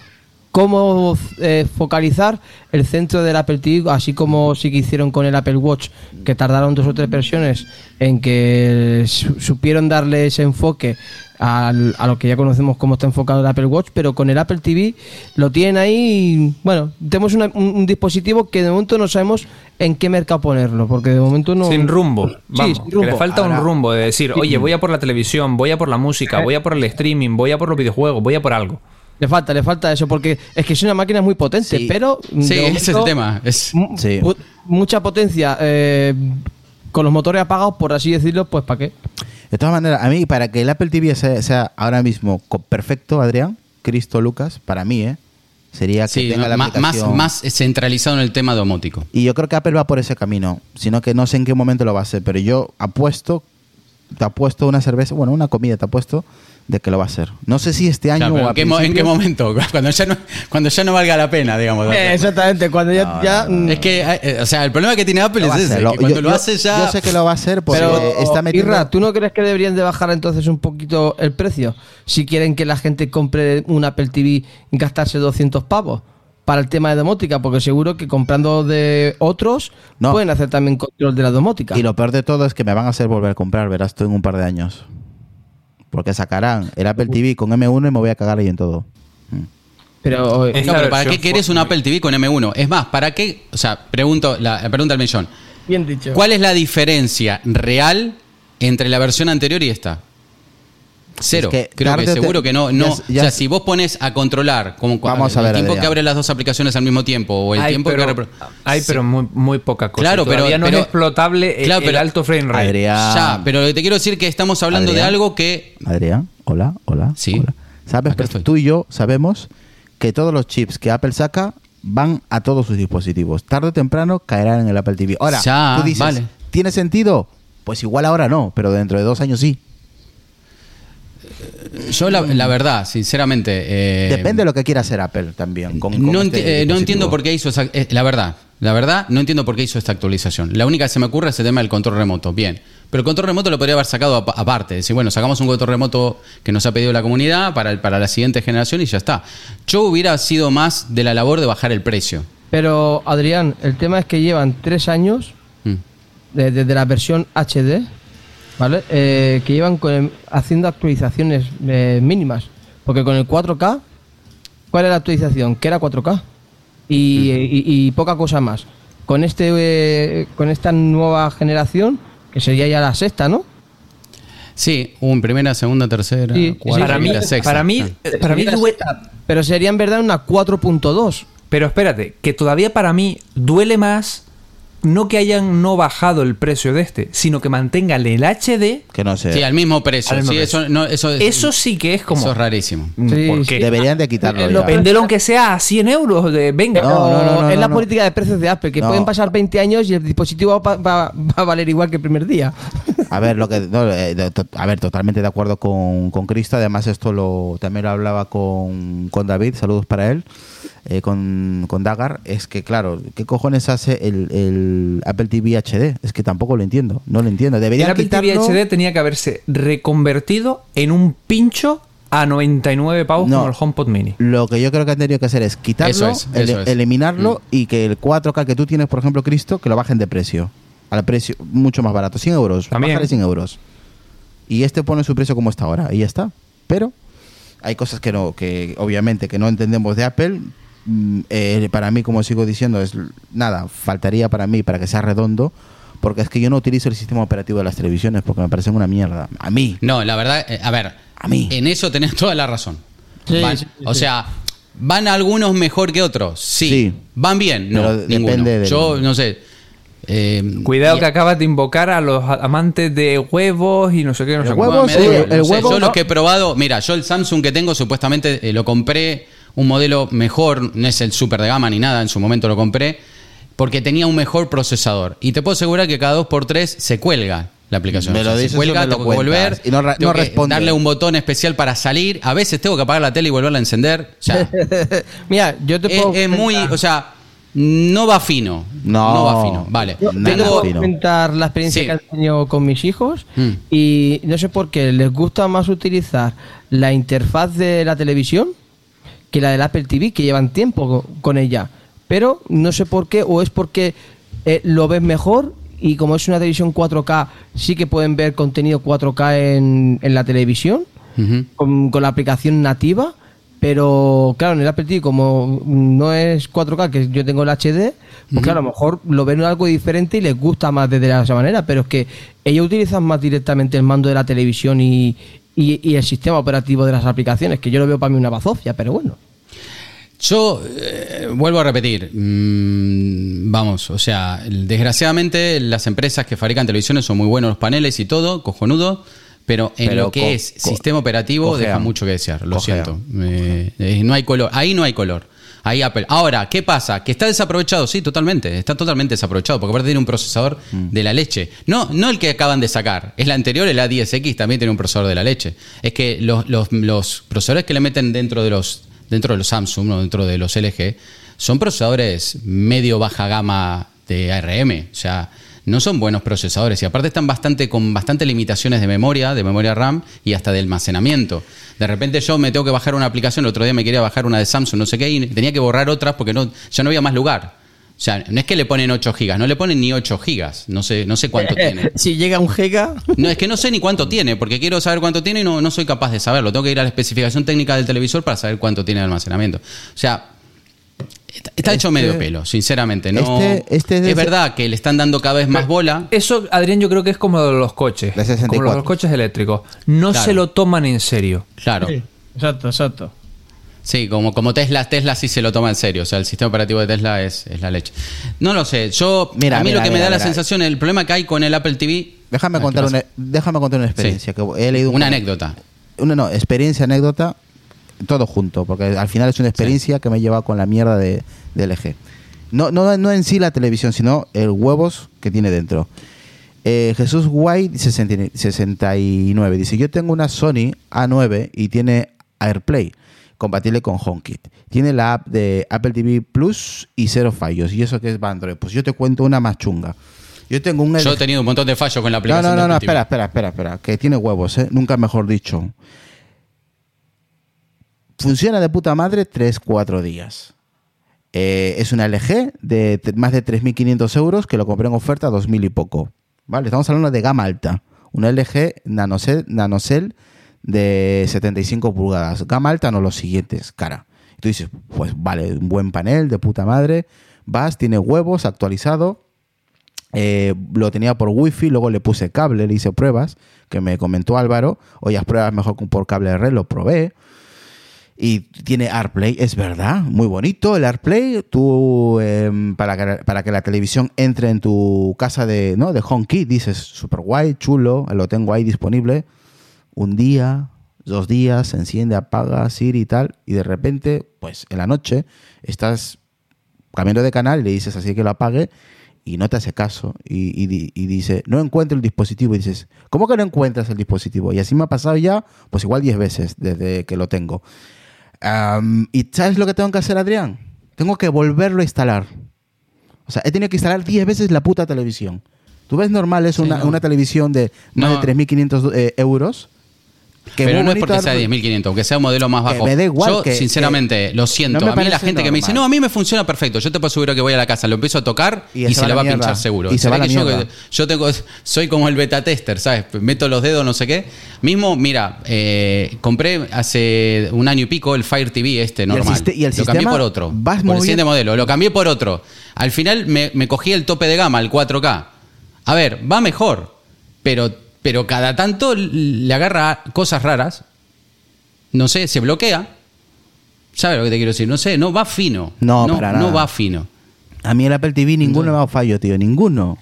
cómo eh, focalizar el centro del Apple TV, así como sí que hicieron con el Apple Watch, que tardaron dos o tres versiones en que su- supieron darle ese enfoque al- a lo que ya conocemos cómo está enfocado el Apple Watch, pero con el Apple TV lo tienen ahí y, bueno, tenemos una- un, un dispositivo que de momento no sabemos en qué mercado ponerlo, porque de momento no... Sin rumbo. Sí, Vamos, que rumbo. le falta Ahora- un rumbo de decir, oye, voy a por la televisión, voy a por la música, voy a por el streaming, voy a por los videojuegos, voy a por algo. Le falta, le falta eso, porque es que es una máquina muy potente, Sí. pero... Sí, ese es el tema. Es, Sí. Mucha potencia eh, con los motores apagados, por así decirlo, pues ¿para qué? De todas maneras, a mí, para que el Apple TV sea, sea ahora mismo perfecto, Adrián, Cristo Lucas, para mí, ¿eh? Sería que sí, tenga la más, aplicación. más centralizado en el tema domótico. Y yo creo que Apple va por ese camino, sino que no sé en qué momento lo va a hacer, pero yo apuesto, te apuesto una cerveza, bueno, una comida te apuesto de que lo va a hacer. No sé si este año o a ¿en, qué, en momento? Cuando ya, no, cuando ya no valga la pena, digamos. Eh, exactamente, cuando ya... No, ya, no, no. mm, Es que, eh, o sea, el problema que tiene Apple es ese, hacer, lo- que cuando yo- lo hace ya... Yo sé que lo va a hacer porque Pero, está metiendo... Irra, ¿tú no crees que deberían de bajar entonces un poquito el precio? Si quieren que la gente compre un Apple TV y gastarse 200 pavos para el tema de domótica, porque seguro que comprando de otros No. pueden hacer también control de la domótica. Y lo peor de todo es que me van a hacer volver a comprar, verás tú en un par de años. Porque sacarán el Apple TV con M1 y me voy a cagar ahí en todo. Mm. Pero eh, Es No, la pero ¿para qué querés un. Apple TV con M1? Es más, ¿para qué? O sea, pregunto, la la pregunta al millón. bien dicho. ¿Cuál es la diferencia real entre la versión anterior y esta? Cero. Es que Creo que te- seguro que no. no ya o sea, si vos pones a controlar como Vamos a el ver, tiempo Adrián. que abren las dos aplicaciones al mismo tiempo o el Hay, tiempo pero, que repro- hay, Sí. pero muy, muy poca cosa. Claro, pero- Todavía no pero- es explotable el- Claro, el, pero- alto frame rate. Adrián. Ya, pero lo que te quiero decir que estamos hablando de algo que Adrián, hola, hola. Sí. hola. Sabes, pero tú y yo sabemos que todos los chips que Apple saca van a todos sus dispositivos. Tarde o temprano caerán en el Apple TV. Ahora, Ya, tú dices, vale. ¿tiene sentido? Pues igual ahora no, pero dentro de dos años sí. Yo la, la verdad, sinceramente... eh, Depende de lo que quiera hacer Apple también. con- con no, este eh, no entiendo por qué hizo esa, eh, la verdad, la verdad, no entiendo por qué hizo esta actualización. La única que se me ocurre es el tema del control remoto. Bien, pero el control remoto lo podría haber sacado apa- aparte. Decir, bueno, sacamos un control remoto que nos ha pedido la comunidad para, el- para la siguiente generación y ya está. Yo hubiera sido más de la labor de bajar el precio. Pero Adrián, el tema es que llevan tres años Mm. de- desde la versión HD, ¿vale? Eh, que llevan con el- haciendo actualizaciones eh, mínimas. Porque con el 4K, ¿cuál era la actualización? Que era 4K. Y, y- y poca cosa más. Con este eh, con esta nueva generación, que sería ya la sexta, ¿no? Sí, un primera, segunda, tercera, Sí, sí, cuarta, para mí, sexta. para mí, eh, para mí sexta, Pero sería en verdad una 4.2. Pero espérate, que todavía para mí duele más no que hayan no bajado el precio de este, sino que mantengan el HD. Que no sé. Sí, al mismo precio. Al mismo sí, precio. Eso, no, eso, es- Eso sí que es como. eso es rarísimo. Mm, Sí, ¿Por sí. qué? Deberían de quitarlo Eh, lo- Véndelo aunque sea a 100 euros. De, venga. No, no, no, no, es la no. política de precios de Apple, que No. pueden pasar 20 años y el dispositivo va, va- va a valer igual que el primer día. A ver, lo que, no, eh, a ver, totalmente de acuerdo con, con Cristo. Además, esto lo también lo hablaba con, con David, saludos para él, eh, con, con Dagar. Es que, claro, ¿qué cojones hace el, el Apple TV HD? Es que tampoco lo entiendo, no lo entiendo. El Debería Apple TV quitarlo. HD tenía que haberse reconvertido en un pincho a 99 pavos No. como el HomePod Mini. Lo que yo creo que han tenido que hacer es quitarlo, Eso es, ele- eso es. eliminarlo y que el 4K que tú tienes, por ejemplo, Cristo, que lo bajen de precio. Al precio mucho más barato, 100 euros. También. Bájale 100 euros. Y este pone su precio como está ahora, y ya está. Pero hay cosas que no, que obviamente que no entendemos de Apple. Mm, eh, para mí, como sigo diciendo, es nada, faltaría para mí para que sea redondo. Porque es que yo no utilizo el sistema operativo de las televisiones porque me parecen una mierda. A mí. No, la verdad, eh, a ver, A mí. en eso tenés toda la razón. Sí, Van- sí, sí, o sea, ¿van algunos mejor que otros? Sí. Sí. ¿Van bien? No, Pero ninguno. depende del- Yo, no sé. Eh, Cuidado y- que acabas de invocar a los amantes de huevos y no sé qué, no El sé huevo cuánto. me sí, el no sé, huevo yo no. lo que he probado, mira, yo el Samsung que tengo supuestamente eh, lo compré un modelo mejor, no es el super de gama ni nada, en su momento lo compré porque tenía un mejor procesador. Y te puedo asegurar que cada 2x3 se cuelga la aplicación. Me lo se dices y cuelga, me lo tengo que volver, Y no tengo que responde. darle un botón especial para salir. A veces tengo que apagar la tele y volverla a encender. O sea, Mira, yo te puedo. es muy, o sea, no va fino. No. va fino. Vale. Yo Nada te puedo fino. comentar la experiencia Sí. que he tenido con mis hijos Mm. y no sé por qué les gusta más utilizar la interfaz de la televisión que la del Apple TV, que llevan tiempo co- con ella. Pero no sé por qué, o es porque eh, lo ven mejor y como es una televisión 4K, sí que pueden ver contenido 4K en, en la televisión Ujú. con, con la aplicación nativa, pero claro, en el Apple TV como no es 4K, que yo tengo el HD, pues claro, a lo mejor lo ven algo diferente y les gusta más desde esa manera, pero es que ellos utilizan más directamente el mando de la televisión y, y- y el sistema operativo de las aplicaciones, que yo lo veo para mí una bazofia, pero bueno. Yo eh, vuelvo a repetir, mm, vamos, o sea, desgraciadamente las empresas que fabrican televisiones son muy buenos los paneles y todo, cojonudo, pero en Pero lo que es sistema operativo deja mucho que desear, lo siento. Eh, eh, no hay color, ahí no hay color. Ahí Apple. Ahora, ¿qué pasa? ¿Que está desaprovechado? Sí, totalmente. Está totalmente desaprovechado. Porque aparte tiene un procesador Mm. de la leche. No, no el que acaban de sacar. Es la anterior, el A10X, también tiene un procesador de la leche. Es que los, los- los procesadores que le meten dentro de los dentro de los Samsung o dentro de los LG son procesadores medio baja gama de ARM. O sea, no son buenos procesadores. Y aparte están bastante con bastantes limitaciones de memoria, de memoria RAM y hasta de almacenamiento. De repente yo me tengo que bajar una aplicación, el otro día me quería bajar una de Samsung, no sé qué, y tenía que borrar otras porque no, ya no había más lugar. O sea, no es que le ponen 8 gigas, no le ponen ni 8 gigas. No sé, no sé cuánto tiene. si llega un giga... No, es que no sé ni cuánto tiene, porque quiero saber cuánto tiene y no, no soy capaz de saberlo. Tengo que ir a la especificación técnica del televisor para saber cuánto tiene de almacenamiento. O sea, está, hecho Este- medio pelo, sinceramente. No, este- este es verdad que le están dando cada vez más bola. Eso, Adrián, yo creo que es como los coches. De 64. Como los coches eléctricos. No Claro. se lo toman en serio. Claro. Exacto, exacto. Sí, como, como Tesla, Tesla sí se lo toma en serio. O sea, el sistema operativo de Tesla es, es la leche. No lo sé. Yo, Mira, a mí mira, lo que me mira, da la mira. sensación, el problema que hay con el Apple TV. Déjame Ah, contar ¿qué una, déjame contar una experiencia Sí. que he leído un- Una anécdota. Una no, experiencia, anécdota, todo junto, porque al final es una experiencia que me he llevado con la mierda de, de LG. No, no, no en sí la televisión, sino el huevos que tiene dentro. Eh, Jesús White 60 69 dice, yo tengo una Sony A9 y tiene AirPlay, compatible con HomeKit. Tiene la app de Apple TV Plus y cero fallos. ¿Y eso que es Android? Pues yo te cuento una más chunga. Yo tengo un Yo he tenido un montón de fallos con la no, aplicación. no, no, no, TV. espera, espera, espera, espera, que tiene huevos, ¿eh? Nunca mejor dicho. Funciona de puta madre 3-4 días. Eh, es una LG de más de 3.500 euros que lo compré en oferta a 2.000 y poco. ¿Vale? Estamos hablando de gama alta. Una LG nanocell, nanocell de 75 pulgadas. Gama alta, no los siguientes, cara. Y tú dices, pues vale, un buen panel de puta madre. Vas, tiene huevos, actualizado. Eh, lo tenía por wifi, luego le puse cable, le hice pruebas, que me comentó Álvaro, oye, haz pruebas mejor por cable de red, lo probé. Y tiene AirPlay, es verdad, muy bonito el AirPlay. Tú, em, para, que, para que la televisión entre en tu casa de, ¿no? de dices, super guay, chulo, lo tengo ahí disponible. Un día, dos días, enciende, apaga, Siri y tal, y de repente, pues en la noche, estás cambiando de canal y le dices así que lo apague y no te hace caso y, y dice, no encuentro el dispositivo. Y dices, ¿cómo que no encuentras el dispositivo? Y así me ha pasado ya, pues igual 10 veces desde que lo tengo. Am, ¿Y sabes lo que tengo que hacer, Adrián? Tengo que volverlo a instalar. O sea, he tenido que instalar 10 veces la puta televisión. ¿Tú ves normal es Sí, una, no. una televisión de más No. de 3.500 eh, euros? Que Pero no es porque sea dar- 10.500, aunque sea un modelo más Que bajo. me da igual, Yo, que- sinceramente, lo siento. no a mí la gente que me dice, no, a mí me funciona perfecto. Yo te puedo asegurar que voy a la casa, lo empiezo a tocar Y y, se va la va a pinchar seguro. Y se va la que yo, yo tengo, soy como el beta tester, ¿sabes? Meto los dedos, no sé qué. Mismo, mira, eh, compré hace un año y pico el Fire TV este normal. y el lo cambié por otro. vas por el siguiente modelo. Lo cambié por otro. Al final me, me cogí el tope de gama, el 4K. A ver, va mejor, pero, pero cada tanto le agarra cosas raras. No sé, se bloquea. ¿Sabes lo que te quiero decir? No sé, no va fino. No, no, para no nada. va fino. A mí el Apple TV ninguno me ha fallo, tío. Ninguno.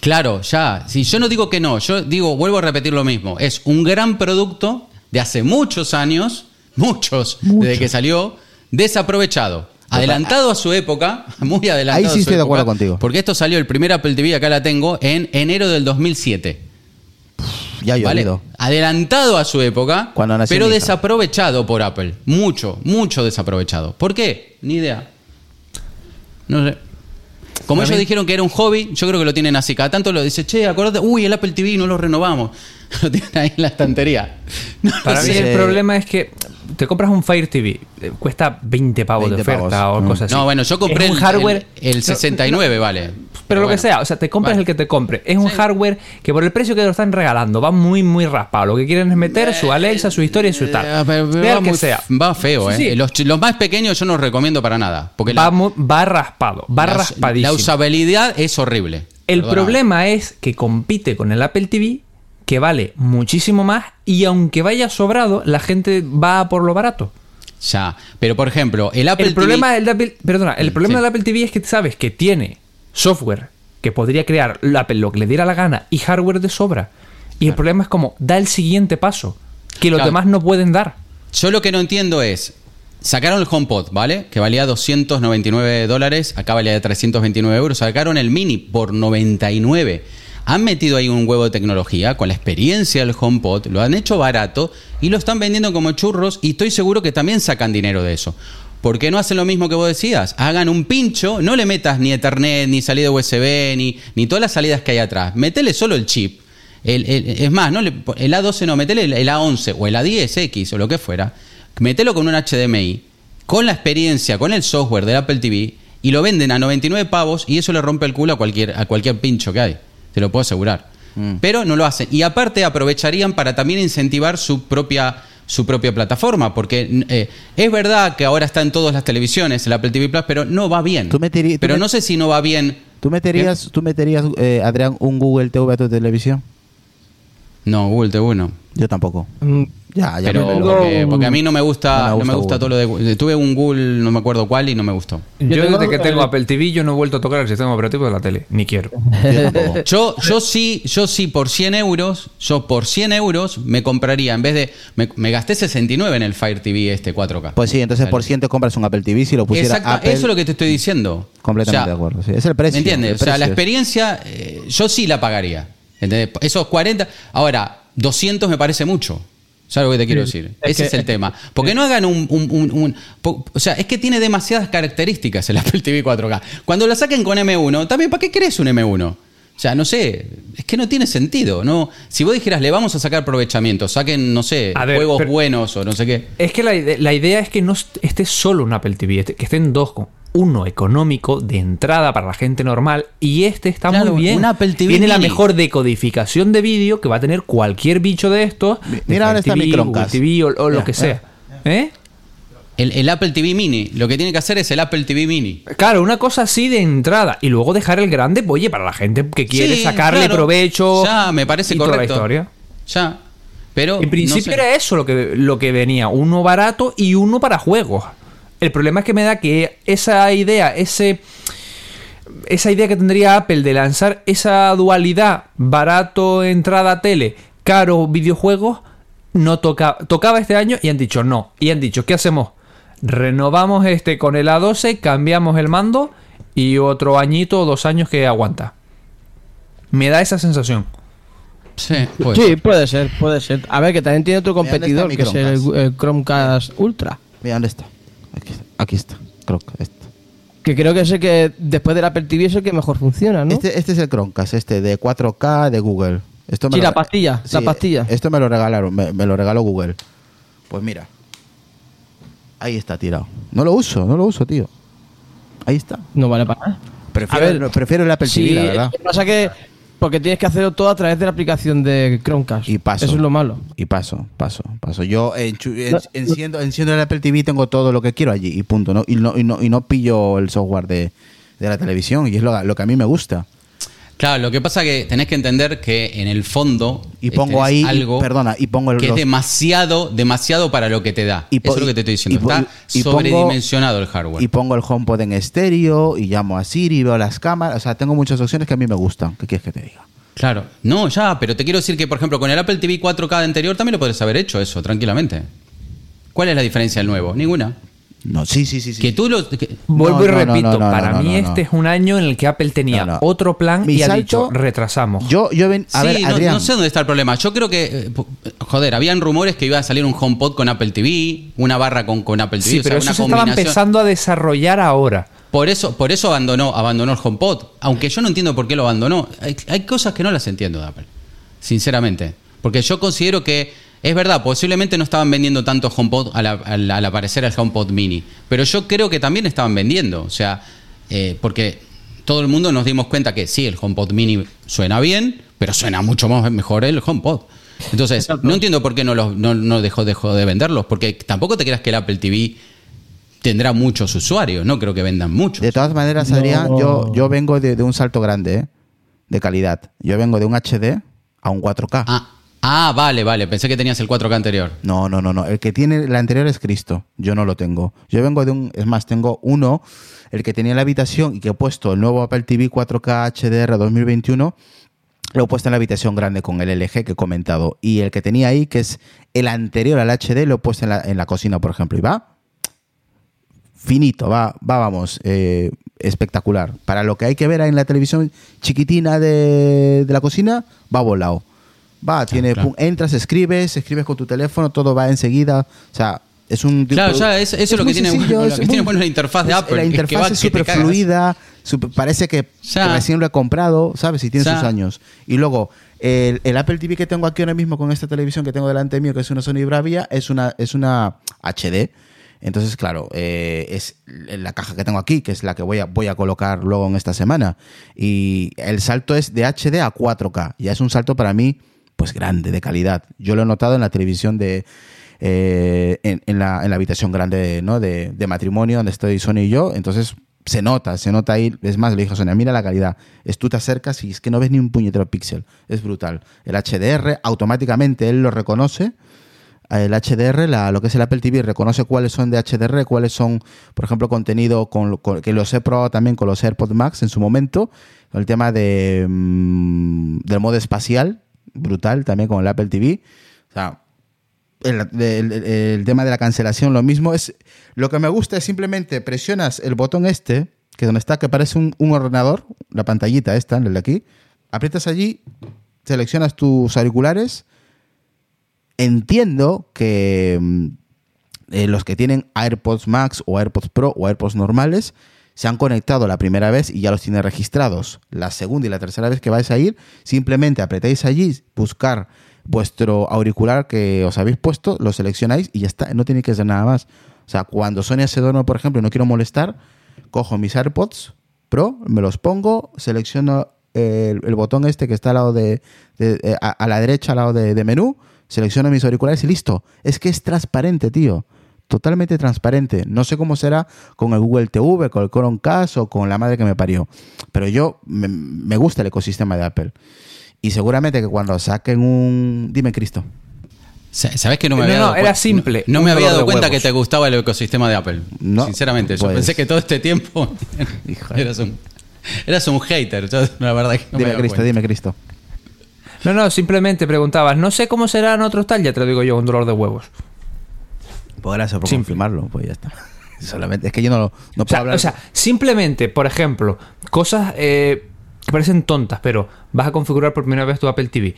Claro, ya. Si yo no digo que no, yo digo, vuelvo a repetir lo mismo. Es un gran producto de hace muchos años, muchos, desde que salió, desaprovechado. Adelantado a su época, muy adelantado. Ahí sí a su estoy de acuerdo contigo. Porque esto salió, el primer Apple TV, acá la tengo, en enero del 2007. Ya ha ¿vale? Adelantado a su época, Cuando nació pero desaprovechado por Apple. Mucho, mucho desaprovechado. ¿Por qué? Ni idea. No sé. Como ellos dijeron que era un hobby, yo creo que lo tienen así. Cada tanto lo dice, che, acordate, uy, el Apple TV no lo renovamos. Lo tienen ahí en la estantería. No Para mí sé. el problema es que te compras un Fire TV, eh, cuesta 20 pavos de 20 oferta pavos. o Mm. cosas así. No, bueno, yo compré Es un el, hardware. el, el 69, vale. Pero lo que sea, o sea, te compras Vale. el que te compre. Es un Sí. hardware que por el precio que lo están regalando va muy, muy raspado. Lo que quieren es meter su Alexa, su historia y su tal. Eh, pero- pero va, que muy- sea. va feo, Sí, ¿eh? sí. Los, más pequeños yo no los recomiendo para nada. Porque Va, la, mu- va raspado, va la- raspadísimo. la usabilidad es horrible. El problema es que compite con el Apple TV, que vale muchísimo más, y aunque vaya sobrado, la gente va por lo barato. Ya, pero por ejemplo, el Apple el problema TV, del Apple, perdona, el Mm, problema sí. del Apple TV es que sabes que tiene software que podría crear Apple lo que le diera la gana y hardware de sobra. Y el problema es como da el siguiente paso, que los Claro. demás no pueden dar. yo lo que no entiendo es, sacaron el HomePod, ¿vale? Que valía 299 dólares, acá valía de 329 euros, sacaron el Mini por 99. Han metido ahí un huevo de tecnología con la experiencia del HomePod, lo han hecho barato y lo están vendiendo como churros y estoy seguro que también sacan dinero de eso. ¿Por qué no hacen lo mismo que vos decías? Hagan un pincho, no le metas ni Ethernet, ni salida USB, ni, ni todas las salidas que hay atrás. Metele solo el chip. El- el- es más, no el A12 no, metele el, el A11 o el A10X o lo que fuera. Metelo con un HDMI, con la experiencia, con el software del Apple TV y lo venden a 99 pavos y eso le rompe el culo a cualquier, a cualquier pincho que hay. Te lo puedo asegurar. Pero no lo hacen. Y aparte aprovecharían para también incentivar su propia, su propia plataforma. Porque eh, es verdad que ahora está en todas las televisiones el Apple TV Plus, pero no va bien. Tú meteri- tú pero met- no sé si no va bien. ¿Tú meterías, ¿tú meterías eh, Adrián, un Google TV a tu televisión? No, Google TV no. Yo tampoco. Ya, ya Pero porque, a mí no me gusta, No me no me gusta todo lo de Tuve un Google, no me acuerdo cuál, y no me gustó. Yo, Yo tengo desde que tengo Apple TV yo no he vuelto a tocar el sistema operativo de la tele, ni quiero. yo. Yo, sí, yo sí por 100 euros, yo por 100 euros me compraría, en vez de, me, me gasté 69 en el Fire TV este 4K. Pues sí, entonces por 100 te compras un Apple TV si lo pusiera Exacto, Apple. eso es lo que te estoy diciendo. Completamente O sea, de acuerdo. sí. Es el precio. ¿Me entiendes? O sea, la experiencia, eh, yo sí la pagaría. ¿entendés? Esos 40, ahora, 200 me parece mucho. ¿Sabes lo que te quiero decir? Es Ese que- es el tema. Porque no hagan un, un- un- O sea, es que tiene demasiadas características el Apple TV 4K. Cuando la saquen con M1, también, ¿para qué querés un M1? O sea, no sé, es que no tiene sentido. ¿no? Si vos dijeras, le vamos a sacar aprovechamiento, saquen, no sé, ver, juegos buenos o no sé qué. Es que la, la idea es que no est- esté solo un Apple TV, que estén dos. Uno económico de entrada para la gente normal y este está Claro, muy bien. un Apple TV Tiene la mejor decodificación de vídeo que va a tener cualquier bicho de estos. de mira, ahora está TV, o, o lo Mira, que sea. ¿Eh? El, el Apple TV Mini, lo que tiene que hacer es el Apple TV Mini. Claro, una cosa así de entrada y luego dejar el grande, pues, oye, para la gente que quiere Sí, sacarle claro. provecho. Ya, me parece y toda la historia. Ya. Pero. En principio no sé. era eso lo que, lo que venía, uno barato y uno para juegos. El problema es que me da que esa idea, ese esa idea que tendría Apple de lanzar esa dualidad barato entrada tele, caro videojuegos, no toca, tocaba este año y han dicho no. Y han dicho, ¿qué hacemos? Renovamos este con el A12, cambiamos el mando y otro añito o dos años que aguanta. Me da esa sensación. Sí, pues. sí, puede ser, puede ser. A ver, que también tiene otro Mira, ¿dónde está competidor, que es el, Chromecast? el Chromecast Ultra. Mira, ¿dónde está? Aquí, aquí está. Creo que este. Que creo que es el que después del Apple TV es el que mejor funciona, ¿no? Este, este es el Chromecast, este de 4K de Google. Esto me Sí, lo la pastilla, la pastilla. Esto me lo regalaron, me, me lo regaló Google. Pues mira. Ahí está tirado. No lo uso, no lo uso, tío. Ahí está. No vale para nada. Prefiero, A ver, prefiero el Apple Sí, TV, la verdad. Lo que pasa que porque tienes que hacerlo todo a través de la aplicación de Chromecast. Y paso. Eso es lo malo. Y paso, paso, paso. Yo enchu- en- No, enciendo, enciendo el Apple TV, tengo todo lo que quiero allí y punto. ¿no? Y, no, y, no, y no pillo el software de, de la televisión y es lo, lo que a mí me gusta. Claro, lo que pasa que tenés que entender que en el fondo Y eh, pongo ahí, algo perdona, y pongo el que es demasiado, demasiado para lo que te da. Y Eso es lo que te estoy diciendo. y Está y pongo- sobredimensionado el hardware. Y pongo el HomePod en estéreo y llamo a Siri, veo las cámaras. O sea, tengo muchas opciones que a mí me gustan. ¿Qué quieres que te diga? Claro. No, ya, pero te quiero decir que, por ejemplo, con el Apple TV 4K de anterior también lo podrías haber hecho eso, tranquilamente. ¿Cuál es la diferencia del nuevo? Ninguna. No, sí, sí, sí. sí. Que tú lo... que- Vuelvo No, y no, repito, no, no, para no, mí no, no. este es un año en el que Apple tenía No, no. otro plan Mi y ha salto- dicho retrasamos. Yo, yo ven, a sí, ver, no, Adrián. no sé dónde está el problema. Yo creo que, eh, joder, habían rumores que iba a salir un HomePod con Apple TV, una barra con, con Apple TV. sí, o sea, pero eso una se estaba combinación. empezando a desarrollar ahora. Por eso, por eso abandonó, abandonó el HomePod. Aunque yo no entiendo por qué lo abandonó. Hay, hay cosas que no las entiendo de Apple. Sinceramente. Porque yo considero que es verdad, posiblemente no estaban vendiendo tanto HomePod al, al- al aparecer el HomePod Mini. Pero yo creo que también estaban vendiendo. O sea, eh, porque todo el mundo nos dimos cuenta que sí, el HomePod Mini suena bien, pero suena mucho más mejor el HomePod. Entonces, no entiendo por qué no, los, no, no dejó, dejó de venderlos. Porque tampoco te creas que el Apple TV tendrá muchos usuarios. No creo que vendan muchos. De todas maneras, No. Adrián, yo, yo vengo de, de un salto grande, ¿eh? De calidad. Yo vengo de un HD a un 4K. Ah, ah, vale, vale. Pensé que tenías el 4K anterior. No, no, no, no. El que tiene el anterior es Cristo. Yo no lo tengo. Yo vengo de un, es más, tengo uno, el que tenía en la habitación y que he puesto el nuevo Apple TV 4K HDR 2021. Lo he puesto en la habitación grande con el LG que he comentado. Y el que tenía ahí, que es el anterior al HD, lo he puesto en la, en la cocina, por ejemplo. Y va finito, va, va vamos, eh, espectacular. Para lo que hay que ver en la televisión chiquitina de, de la cocina, va volado. Va, tiene, claro. pum, entras, escribes, escribes con tu teléfono, todo va enseguida. O sea, es un. Claro, ya, es- eso es lo que tiene sencillo, bueno, lo que tiene muy- bueno la interfaz de Apple, La es que interfaz va- es que cagas. fluida, súper- parece que, recién lo he comprado, ¿sabes? Y tiene Ya. sus años. Y luego, el, el Apple TV que tengo aquí ahora mismo con esta televisión que tengo delante mío, que es una Sony Bravia, es una, es una HD. Entonces, claro, eh, es la caja que tengo aquí, que es la que voy a, voy a colocar luego en esta semana. Y el salto es de HD a 4K. Ya es un salto para mí, pues grande, de calidad. Yo lo he notado en la televisión de. eh, en, la, en la habitación grande ¿no? de, de matrimonio donde estoy Sonia y yo. Entonces se nota, se nota ahí. Es más, le dije a Sonia, mira la calidad. Es tú te acercas y es que no ves ni un puñetero píxel. Es brutal. El HDR automáticamente él lo reconoce el HDR, lo que es el Apple TV, reconoce cuáles son de HDR, cuáles son, por ejemplo, contenido con, con- que los he probado también con los AirPods Max en su momento, con el tema de, mm, del modo espacial, brutal también con el Apple TV. O sea, el, el- tema de la cancelación, lo mismo. es Lo que me gusta es simplemente presionas el botón este, que donde está, que parece un, un ordenador, la pantallita esta, el de aquí, aprietas allí, seleccionas tus auriculares. Entiendo que mm, eh, los que tienen AirPods Max o AirPods Pro o AirPods normales se han conectado la primera vez y ya los tienen registrados. La segunda y la tercera vez que vais a ir, simplemente apretáis allí, buscar vuestro auricular que os habéis puesto, lo seleccionáis y ya está, no tiene que ser nada más. O sea, cuando Sonia se duerme, por ejemplo, y no quiero molestar, cojo mis AirPods Pro, me los pongo, selecciono el, botón este que está al lado de, de- eh, a, a la derecha, al lado de, de menú, selecciono mis auriculares y listo. Es que es transparente, tío. Totalmente transparente. No sé cómo será con el Google TV, con el Chromecast o con la madre que me parió. Pero yo me, me gusta el ecosistema de Apple. Y seguramente que cuando saquen un... Dime, Cristo. Sa- ¿Sabes que no me No, había no, dado era cuen- simple, No, no me había dado de cuenta huevos. que te gustaba el ecosistema de Apple. No, Sinceramente, yo pues- pensé que todo este tiempo eras un, eras un hater. Yo, la verdad que no me dime, Cristo, cuenta. dime, Cristo. No, no, simplemente preguntabas, no sé cómo serán otros tal, ya te lo digo yo, un dolor de huevos. Pues gracias por Simple. confirmarlo, pues ya está. Solamente, es que yo no, lo- no O puedo sea, hablar. o sea, simplemente, por ejemplo, cosas eh, que parecen tontas, pero vas a configurar por primera vez tu Apple TV.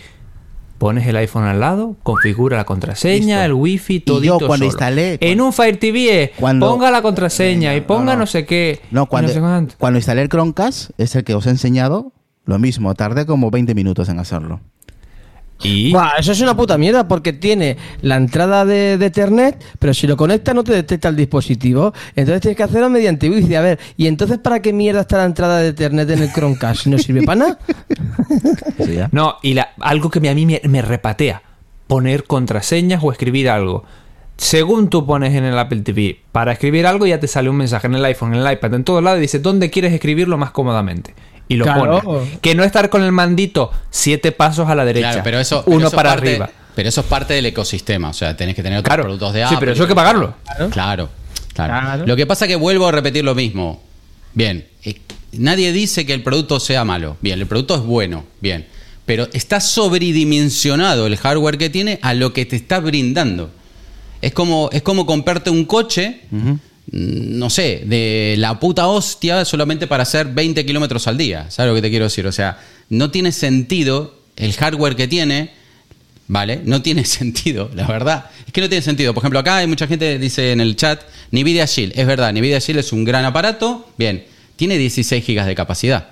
Pones el iPhone al lado, configura la contraseña, Listo. el wifi, Y todo. yo cuando instalé- En un Fire TV es, Cuando- ponga la contraseña y No, ponga no. no, sé qué. no, cuando, sé cuando instalé el Chromecast, es el que os he enseñado, lo mismo, tardé como 20 minutos en hacerlo. Y Buah, eso es una puta mierda porque tiene la entrada de, de Ethernet, pero si lo conecta no te detecta el dispositivo. Entonces tienes que hacerlo mediante Wi-Fi. A ver, ¿y entonces para qué mierda está la entrada de Ethernet en el Chromecast? ¿No sirve para nada? Sí. No, y la- algo que a mí me, me repatea, poner contraseñas o escribir algo. Según tú pones en el Apple TV, para escribir algo ya te sale un mensaje en el iPhone, en el iPad, en todos lados y dice dónde quieres escribirlo más cómodamente. Y lo Claro. Que no estar con el mandito siete pasos a la derecha, Claro, pero eso, pero uno eso para parte- arriba. Pero eso es parte del ecosistema, o sea, tenés que tener otros Claro. productos de Sí, Apple. pero eso hay que pagarlo. Claro, claro. Claro. Lo que pasa es que vuelvo a repetir lo mismo. Bien, eh, nadie dice que el producto sea malo. Bien, el producto es bueno, bien. Pero está sobredimensionado el hardware que tiene a lo que te está brindando. Es como, es como comprarte un coche, no sé, de la puta hostia solamente para hacer 20 kilómetros al día. ¿Sabes lo que te quiero decir? O sea, no tiene sentido el hardware que tiene ¿Vale? No tiene sentido, la verdad. Es que no tiene sentido. Por ejemplo, acá hay mucha gente que dice en el chat, Nvidia Shield. Es verdad, Nvidia Shield es un gran aparato. Bien, tiene 16 GB de capacidad.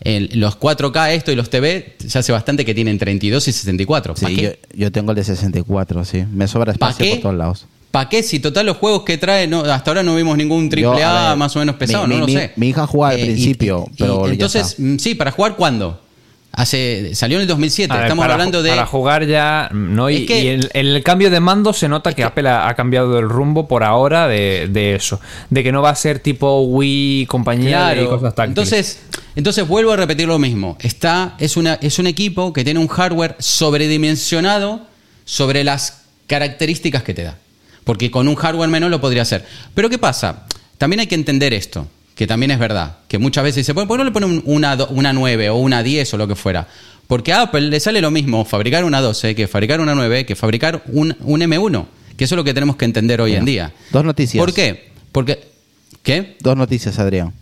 El- los 4K, esto y los TV, ya hace bastante que tienen 32 y 64. ¿Para Sí, yo, yo tengo el de 64, sí. Me sobra ¿Pa' espacio por todos lados. ¿Para qué? Si total los juegos que trae, no, hasta ahora no vimos ningún triple a ver, más o menos pesado, mi- no lo mi- sé. mi hija jugaba al y- principio, pero entonces, está. mm, sí, para jugar cuándo? Hace salió en el 2007. A ver, Estamos para hablando de Para jugar ya, no, y, Es que- y el, el cambio de mando se nota que, Apple ha, ha cambiado el rumbo por ahora de, de eso. De que no va a ser tipo Wii compañía de cosas táctiles. Entonces, entonces vuelvo a repetir lo mismo. Está, es, una, es un equipo que tiene un hardware sobredimensionado sobre las características que te da. Porque con un hardware menor lo podría hacer. Pero ¿qué pasa? También hay que entender esto, que también es verdad. Que muchas veces dice, bueno, ¿por qué no le ponen una, una 9 o una 10 o lo que fuera? Porque a Apple le sale lo mismo fabricar una 12 que fabricar una 9 que fabricar un, un M1. Que eso es lo que tenemos que entender hoy en día. Dos noticias. ¿Por qué? Porque... ¿Qué? Dos noticias, Adrián.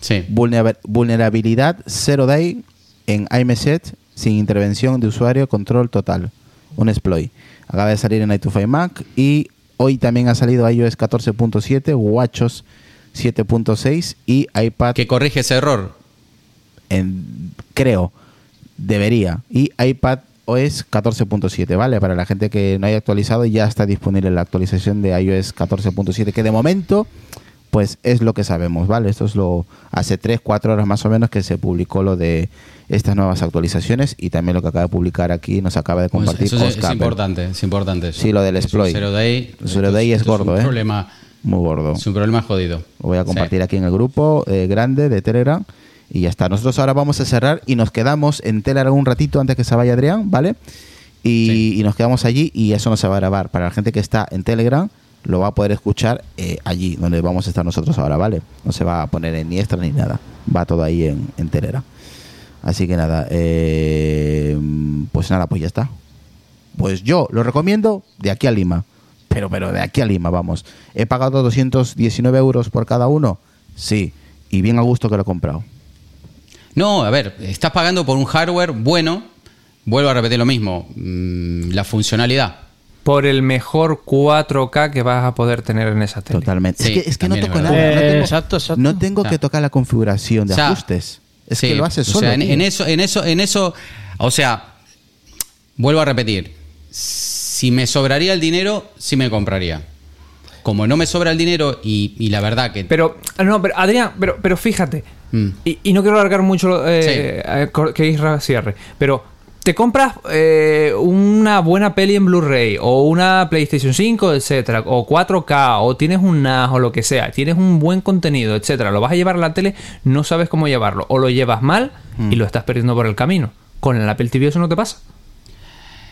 Sí. Vulnera- vulnerabilidad zero day en iMessage sin intervención de usuario, control total. Un exploit. Acaba de salir en i2Five Mac y hoy también ha salido iOS 14.7, WatchOS 7.6 y iPad, Que corrige ese error. en, creo, debería. Y iPad OS 14.7, ¿vale? Para la gente que no haya actualizado, ya está disponible la actualización de iOS 14.7, que de momento, pues es lo que sabemos, ¿vale? Esto es lo hace 3, 4 horas más o menos que se publicó lo de estas nuevas actualizaciones y también lo que acaba de publicar aquí nos acaba de Pues compartir eso es, es importante, es importante. eso. Sí, lo del Es exploit. Zero day, zero day es gordo, un ¿eh? Problema, Muy gordo. es un problema jodido. Lo voy a compartir Sí. aquí en el grupo eh, grande de Telegram. Y ya está. Nosotros ahora vamos a cerrar y nos quedamos en Telegram un ratito antes que se vaya Adrián, ¿vale? Y, Sí. y nos quedamos allí y eso no se va a grabar. Para la gente que está en Telegram, lo va a poder escuchar eh, allí, donde vamos a estar nosotros ahora, ¿vale? No se va a poner en ni extra ni nada. Va todo ahí en, en Telegram. Así que nada, eh, pues nada, pues ya está. Pues yo lo recomiendo de aquí a Lima. Pero, pero de aquí a Lima, vamos. ¿He pagado 219 euros por cada uno? Sí. Y bien a gusto que lo he comprado. No, a ver, estás pagando por un hardware bueno. Vuelvo a repetir lo mismo. mm, la funcionalidad. por el mejor 4K que vas a poder tener en esa tele. Totalmente. Sí, es que, es que no toco nada. No Eh, tengo, exacto, exacto. no tengo O sea, que tocar la configuración de o sea, ajustes. Es sí, que lo hace o solo. sea, en, tío. en eso, en eso, en eso, o sea, vuelvo a repetir. Si me sobraría el dinero, sí me compraría. Como no me sobra el dinero y, y la verdad que Pero, no, pero Adrián, pero, pero fíjate, Mm. y, y no quiero alargar mucho eh, eh, que Isra cierre, pero te compras eh, una buena peli en Blu-ray o una PlayStation 5, etcétera, o 4K, o tienes un NAS o lo que sea, tienes un buen contenido, etcétera, lo vas a llevar a la tele, no sabes cómo llevarlo, o lo llevas mal y lo estás perdiendo por el camino. Con el Apple TV eso no te pasa.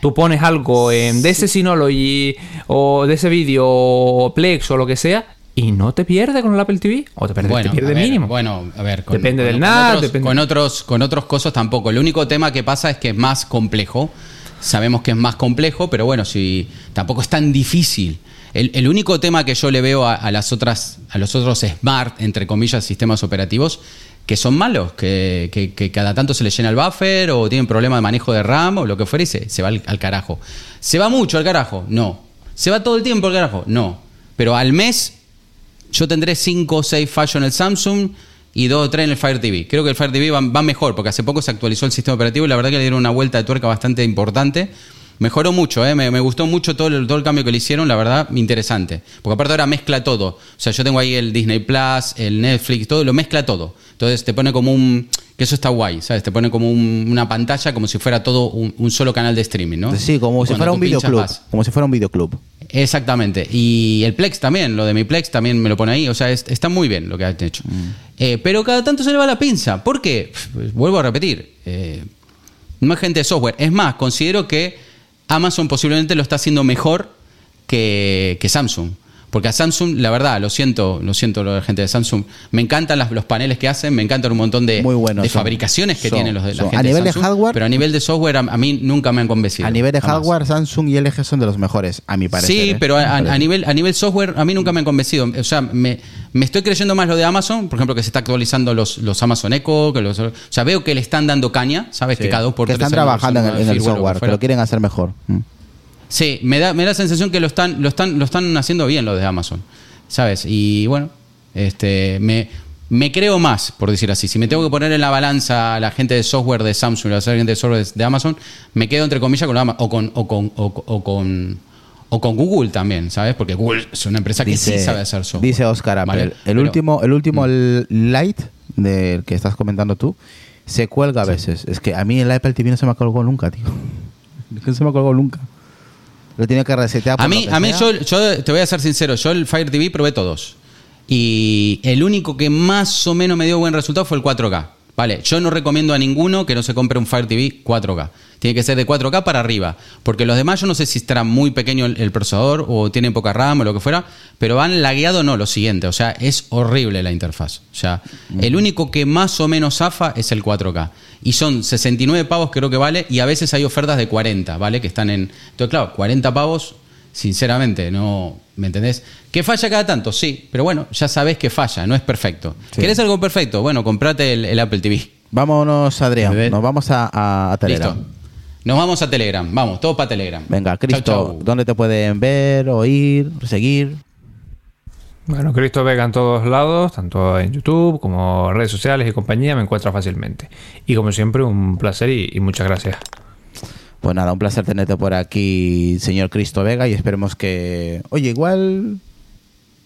Tú pones algo en de ese Synology o de ese vídeo o Plex o lo que sea y no te pierde con el Apple TV o te pierde, bueno, te pierde a ver, mínimo. Bueno, a ver, Depende del con NAS, otros, depende- con otros con otros cosas tampoco. El único tema que pasa es que es más complejo. Sabemos que es más complejo, pero bueno, si tampoco es tan difícil. El, el único tema que yo le veo a, a las otras, a los otros smart, entre comillas, sistemas operativos, que son malos, que, que- que cada tanto se les llena el buffer o tienen problema de manejo de RAM o lo que fuera y se, se va al, al carajo. ¿Se va mucho al carajo? No. ¿Se va todo el tiempo al carajo? No. Pero al mes yo tendré 5 o 6 fallos en el Samsung y 2 o 3 en el Fire TV. Creo que el Fire TV va, va mejor porque hace poco se actualizó el sistema operativo y la verdad que le dieron una vuelta de tuerca bastante importante. Mejoró mucho, ¿eh? me, me gustó mucho todo el, todo el cambio que le hicieron, la verdad, interesante. Porque aparte ahora mezcla todo. O sea, yo tengo ahí el Disney Plus, el Netflix, todo, lo mezcla todo. Entonces te pone como un... que eso está guay, ¿sabes? Te pone como un- una pantalla como si fuera todo un, un solo canal de streaming, ¿no? Sí, como si fuera un videoclub. vas. Como si fuera un videoclub. Exactamente. Y el Plex también, lo de mi Plex también me lo pone ahí. O sea, es- está muy bien lo que han hecho. Eh, pero cada tanto se le va la pinza. ¿Por qué? Pues, vuelvo a repetir. eh, no es gente de software. Es más, considero que Amazon posiblemente lo está haciendo mejor que, que Samsung. Porque a Samsung, la verdad, lo siento, lo siento la gente de Samsung, me encantan las- los paneles que hacen, me encantan un montón de, Muy buenos de son. fabricaciones que Son, tienen los de la son. gente A nivel de Samsung, hardware- pero a nivel de software a, a mí nunca me han convencido. A nivel de jamás. hardware, Samsung y LG son de los mejores, a mi parecer. Sí, ¿eh? pero a, nivel, a nivel software a mí nunca me han convencido. O sea, me, me estoy creyendo más lo de Amazon, por ejemplo, que se está actualizando los, los Amazon Echo, que los, o sea, veo que le están dando caña, ¿sabes? Sí. Que cada dos por que tres están trabajando en el, en software, que lo quieren hacer mejor. Mm. Sí, me da, me da la sensación que lo están, lo están, lo están haciendo bien lo de Amazon, ¿sabes? Y bueno, este, me, me creo más, por decir así. Si me tengo que poner en la balanza a la gente de software de Samsung y a la gente de software de, Amazon, me quedo entre comillas con Ama- o con, o con, o, o con o con Google también, ¿sabes? Porque Google es una empresa que sí sabe hacer software. Dice Oscar Apple. ¿vale? El Pero- Mm. último, el último el Lite del que estás comentando tú se cuelga a veces. Es que a mí el Apple TV no se me ha colgado nunca, tío. Es que no se me ha colgado nunca. Lo tiene que resetear. por A mí, a mí yo, yo te voy a ser sincero, yo el Fire TV probé todos. Y el único que más o menos me dio buen resultado fue el 4K. Vale, yo no recomiendo a ninguno que no se compre un Fire TV 4K. Tiene que ser de 4K para arriba. Porque los demás yo no sé si estará muy pequeño el, el procesador o tienen poca RAM o lo que fuera, pero han lagueado no, lo siguiente. O sea, es horrible la interfaz. O sea, el único que más o menos zafa es el 4K. Y son 69 pavos creo que vale y a veces hay ofertas de 40, ¿vale? Que están en... Entonces, claro, 40 pavos sinceramente, no. ¿Me entendés? ¿Que falla cada tanto? Sí, pero bueno, ya sabés que falla, no es perfecto. Sí. ¿Querés algo perfecto? Bueno, comprate el, el Apple TV. Vámonos, Adrián. Nos vamos a, a, a Telegram. Listo. Nos vamos a Telegram. Vamos, todos para Telegram. Venga, Chau, Cristo, chau. ¿dónde te pueden ver, oír, seguir? Bueno, Cristo Vega en todos lados, tanto en YouTube como redes sociales y compañía, me encuentra fácilmente. Y como siempre, un placer y, y muchas gracias. Pues nada, un placer tenerte por aquí, señor Cristo Vega, y esperemos que... Oye, igual...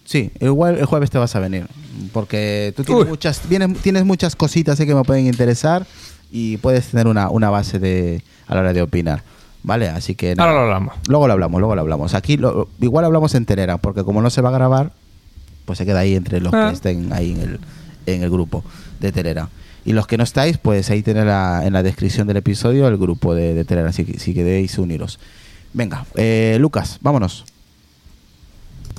Sí, igual el jueves te vas a venir, porque tú tienes Uy. muchas, tienes muchas cositas eh, que me pueden interesar y puedes tener una, una base de, a la hora de opinar, ¿vale? Así que... nada. Ahora lo hablamos. Luego lo hablamos, luego lo hablamos. Aquí lo- igual hablamos en Telegram, porque como no se va a grabar, pues se queda ahí entre los Ah. que estén ahí en el, en el grupo de Telegram. Y los que no estáis, pues ahí tenéis la- en la descripción del episodio el grupo de, de Telegram, si, si queréis uniros. Venga, eh, Lucas, vámonos.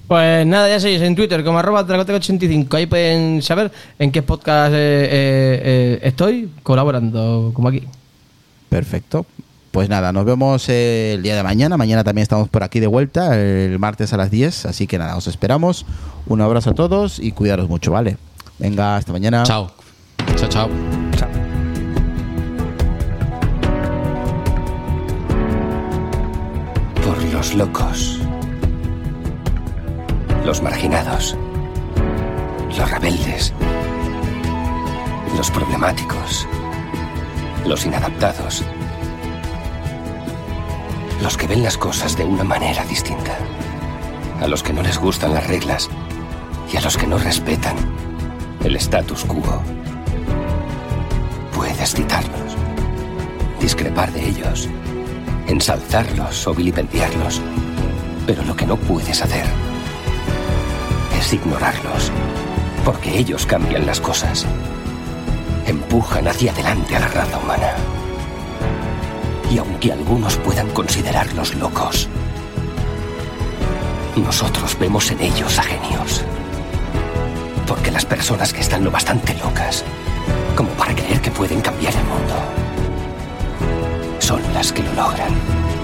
Pues nada, ya sabéis, en Twitter como arroba dragoteca85, ahí pueden saber en qué podcast eh, eh, eh, estoy colaborando, como aquí. Perfecto. Pues nada, nos vemos el día de mañana. Mañana también estamos por aquí de vuelta, el martes a las 10. Así que nada, os esperamos. Un abrazo a todos y cuidaros mucho, ¿vale? Venga, hasta mañana. Chao. Chao, chao. Chao. Por los locos. Los marginados. Los rebeldes. Los problemáticos. Los inadaptados. Los que ven las cosas de una manera distinta. A los que no les gustan las reglas. Y a los que no respetan el status quo. Puedes citarlos. Discrepar de ellos ensalzarlos o vilipendiarlos. Pero lo que no puedes hacer es ignorarlos, porque ellos cambian las cosas. Empujan hacia adelante a la raza humana. Y aunque algunos puedan considerarlos locos, nosotros vemos en ellos a genios. Porque las personas que están lo bastante locas como para creer que pueden cambiar el mundo son las que lo logran.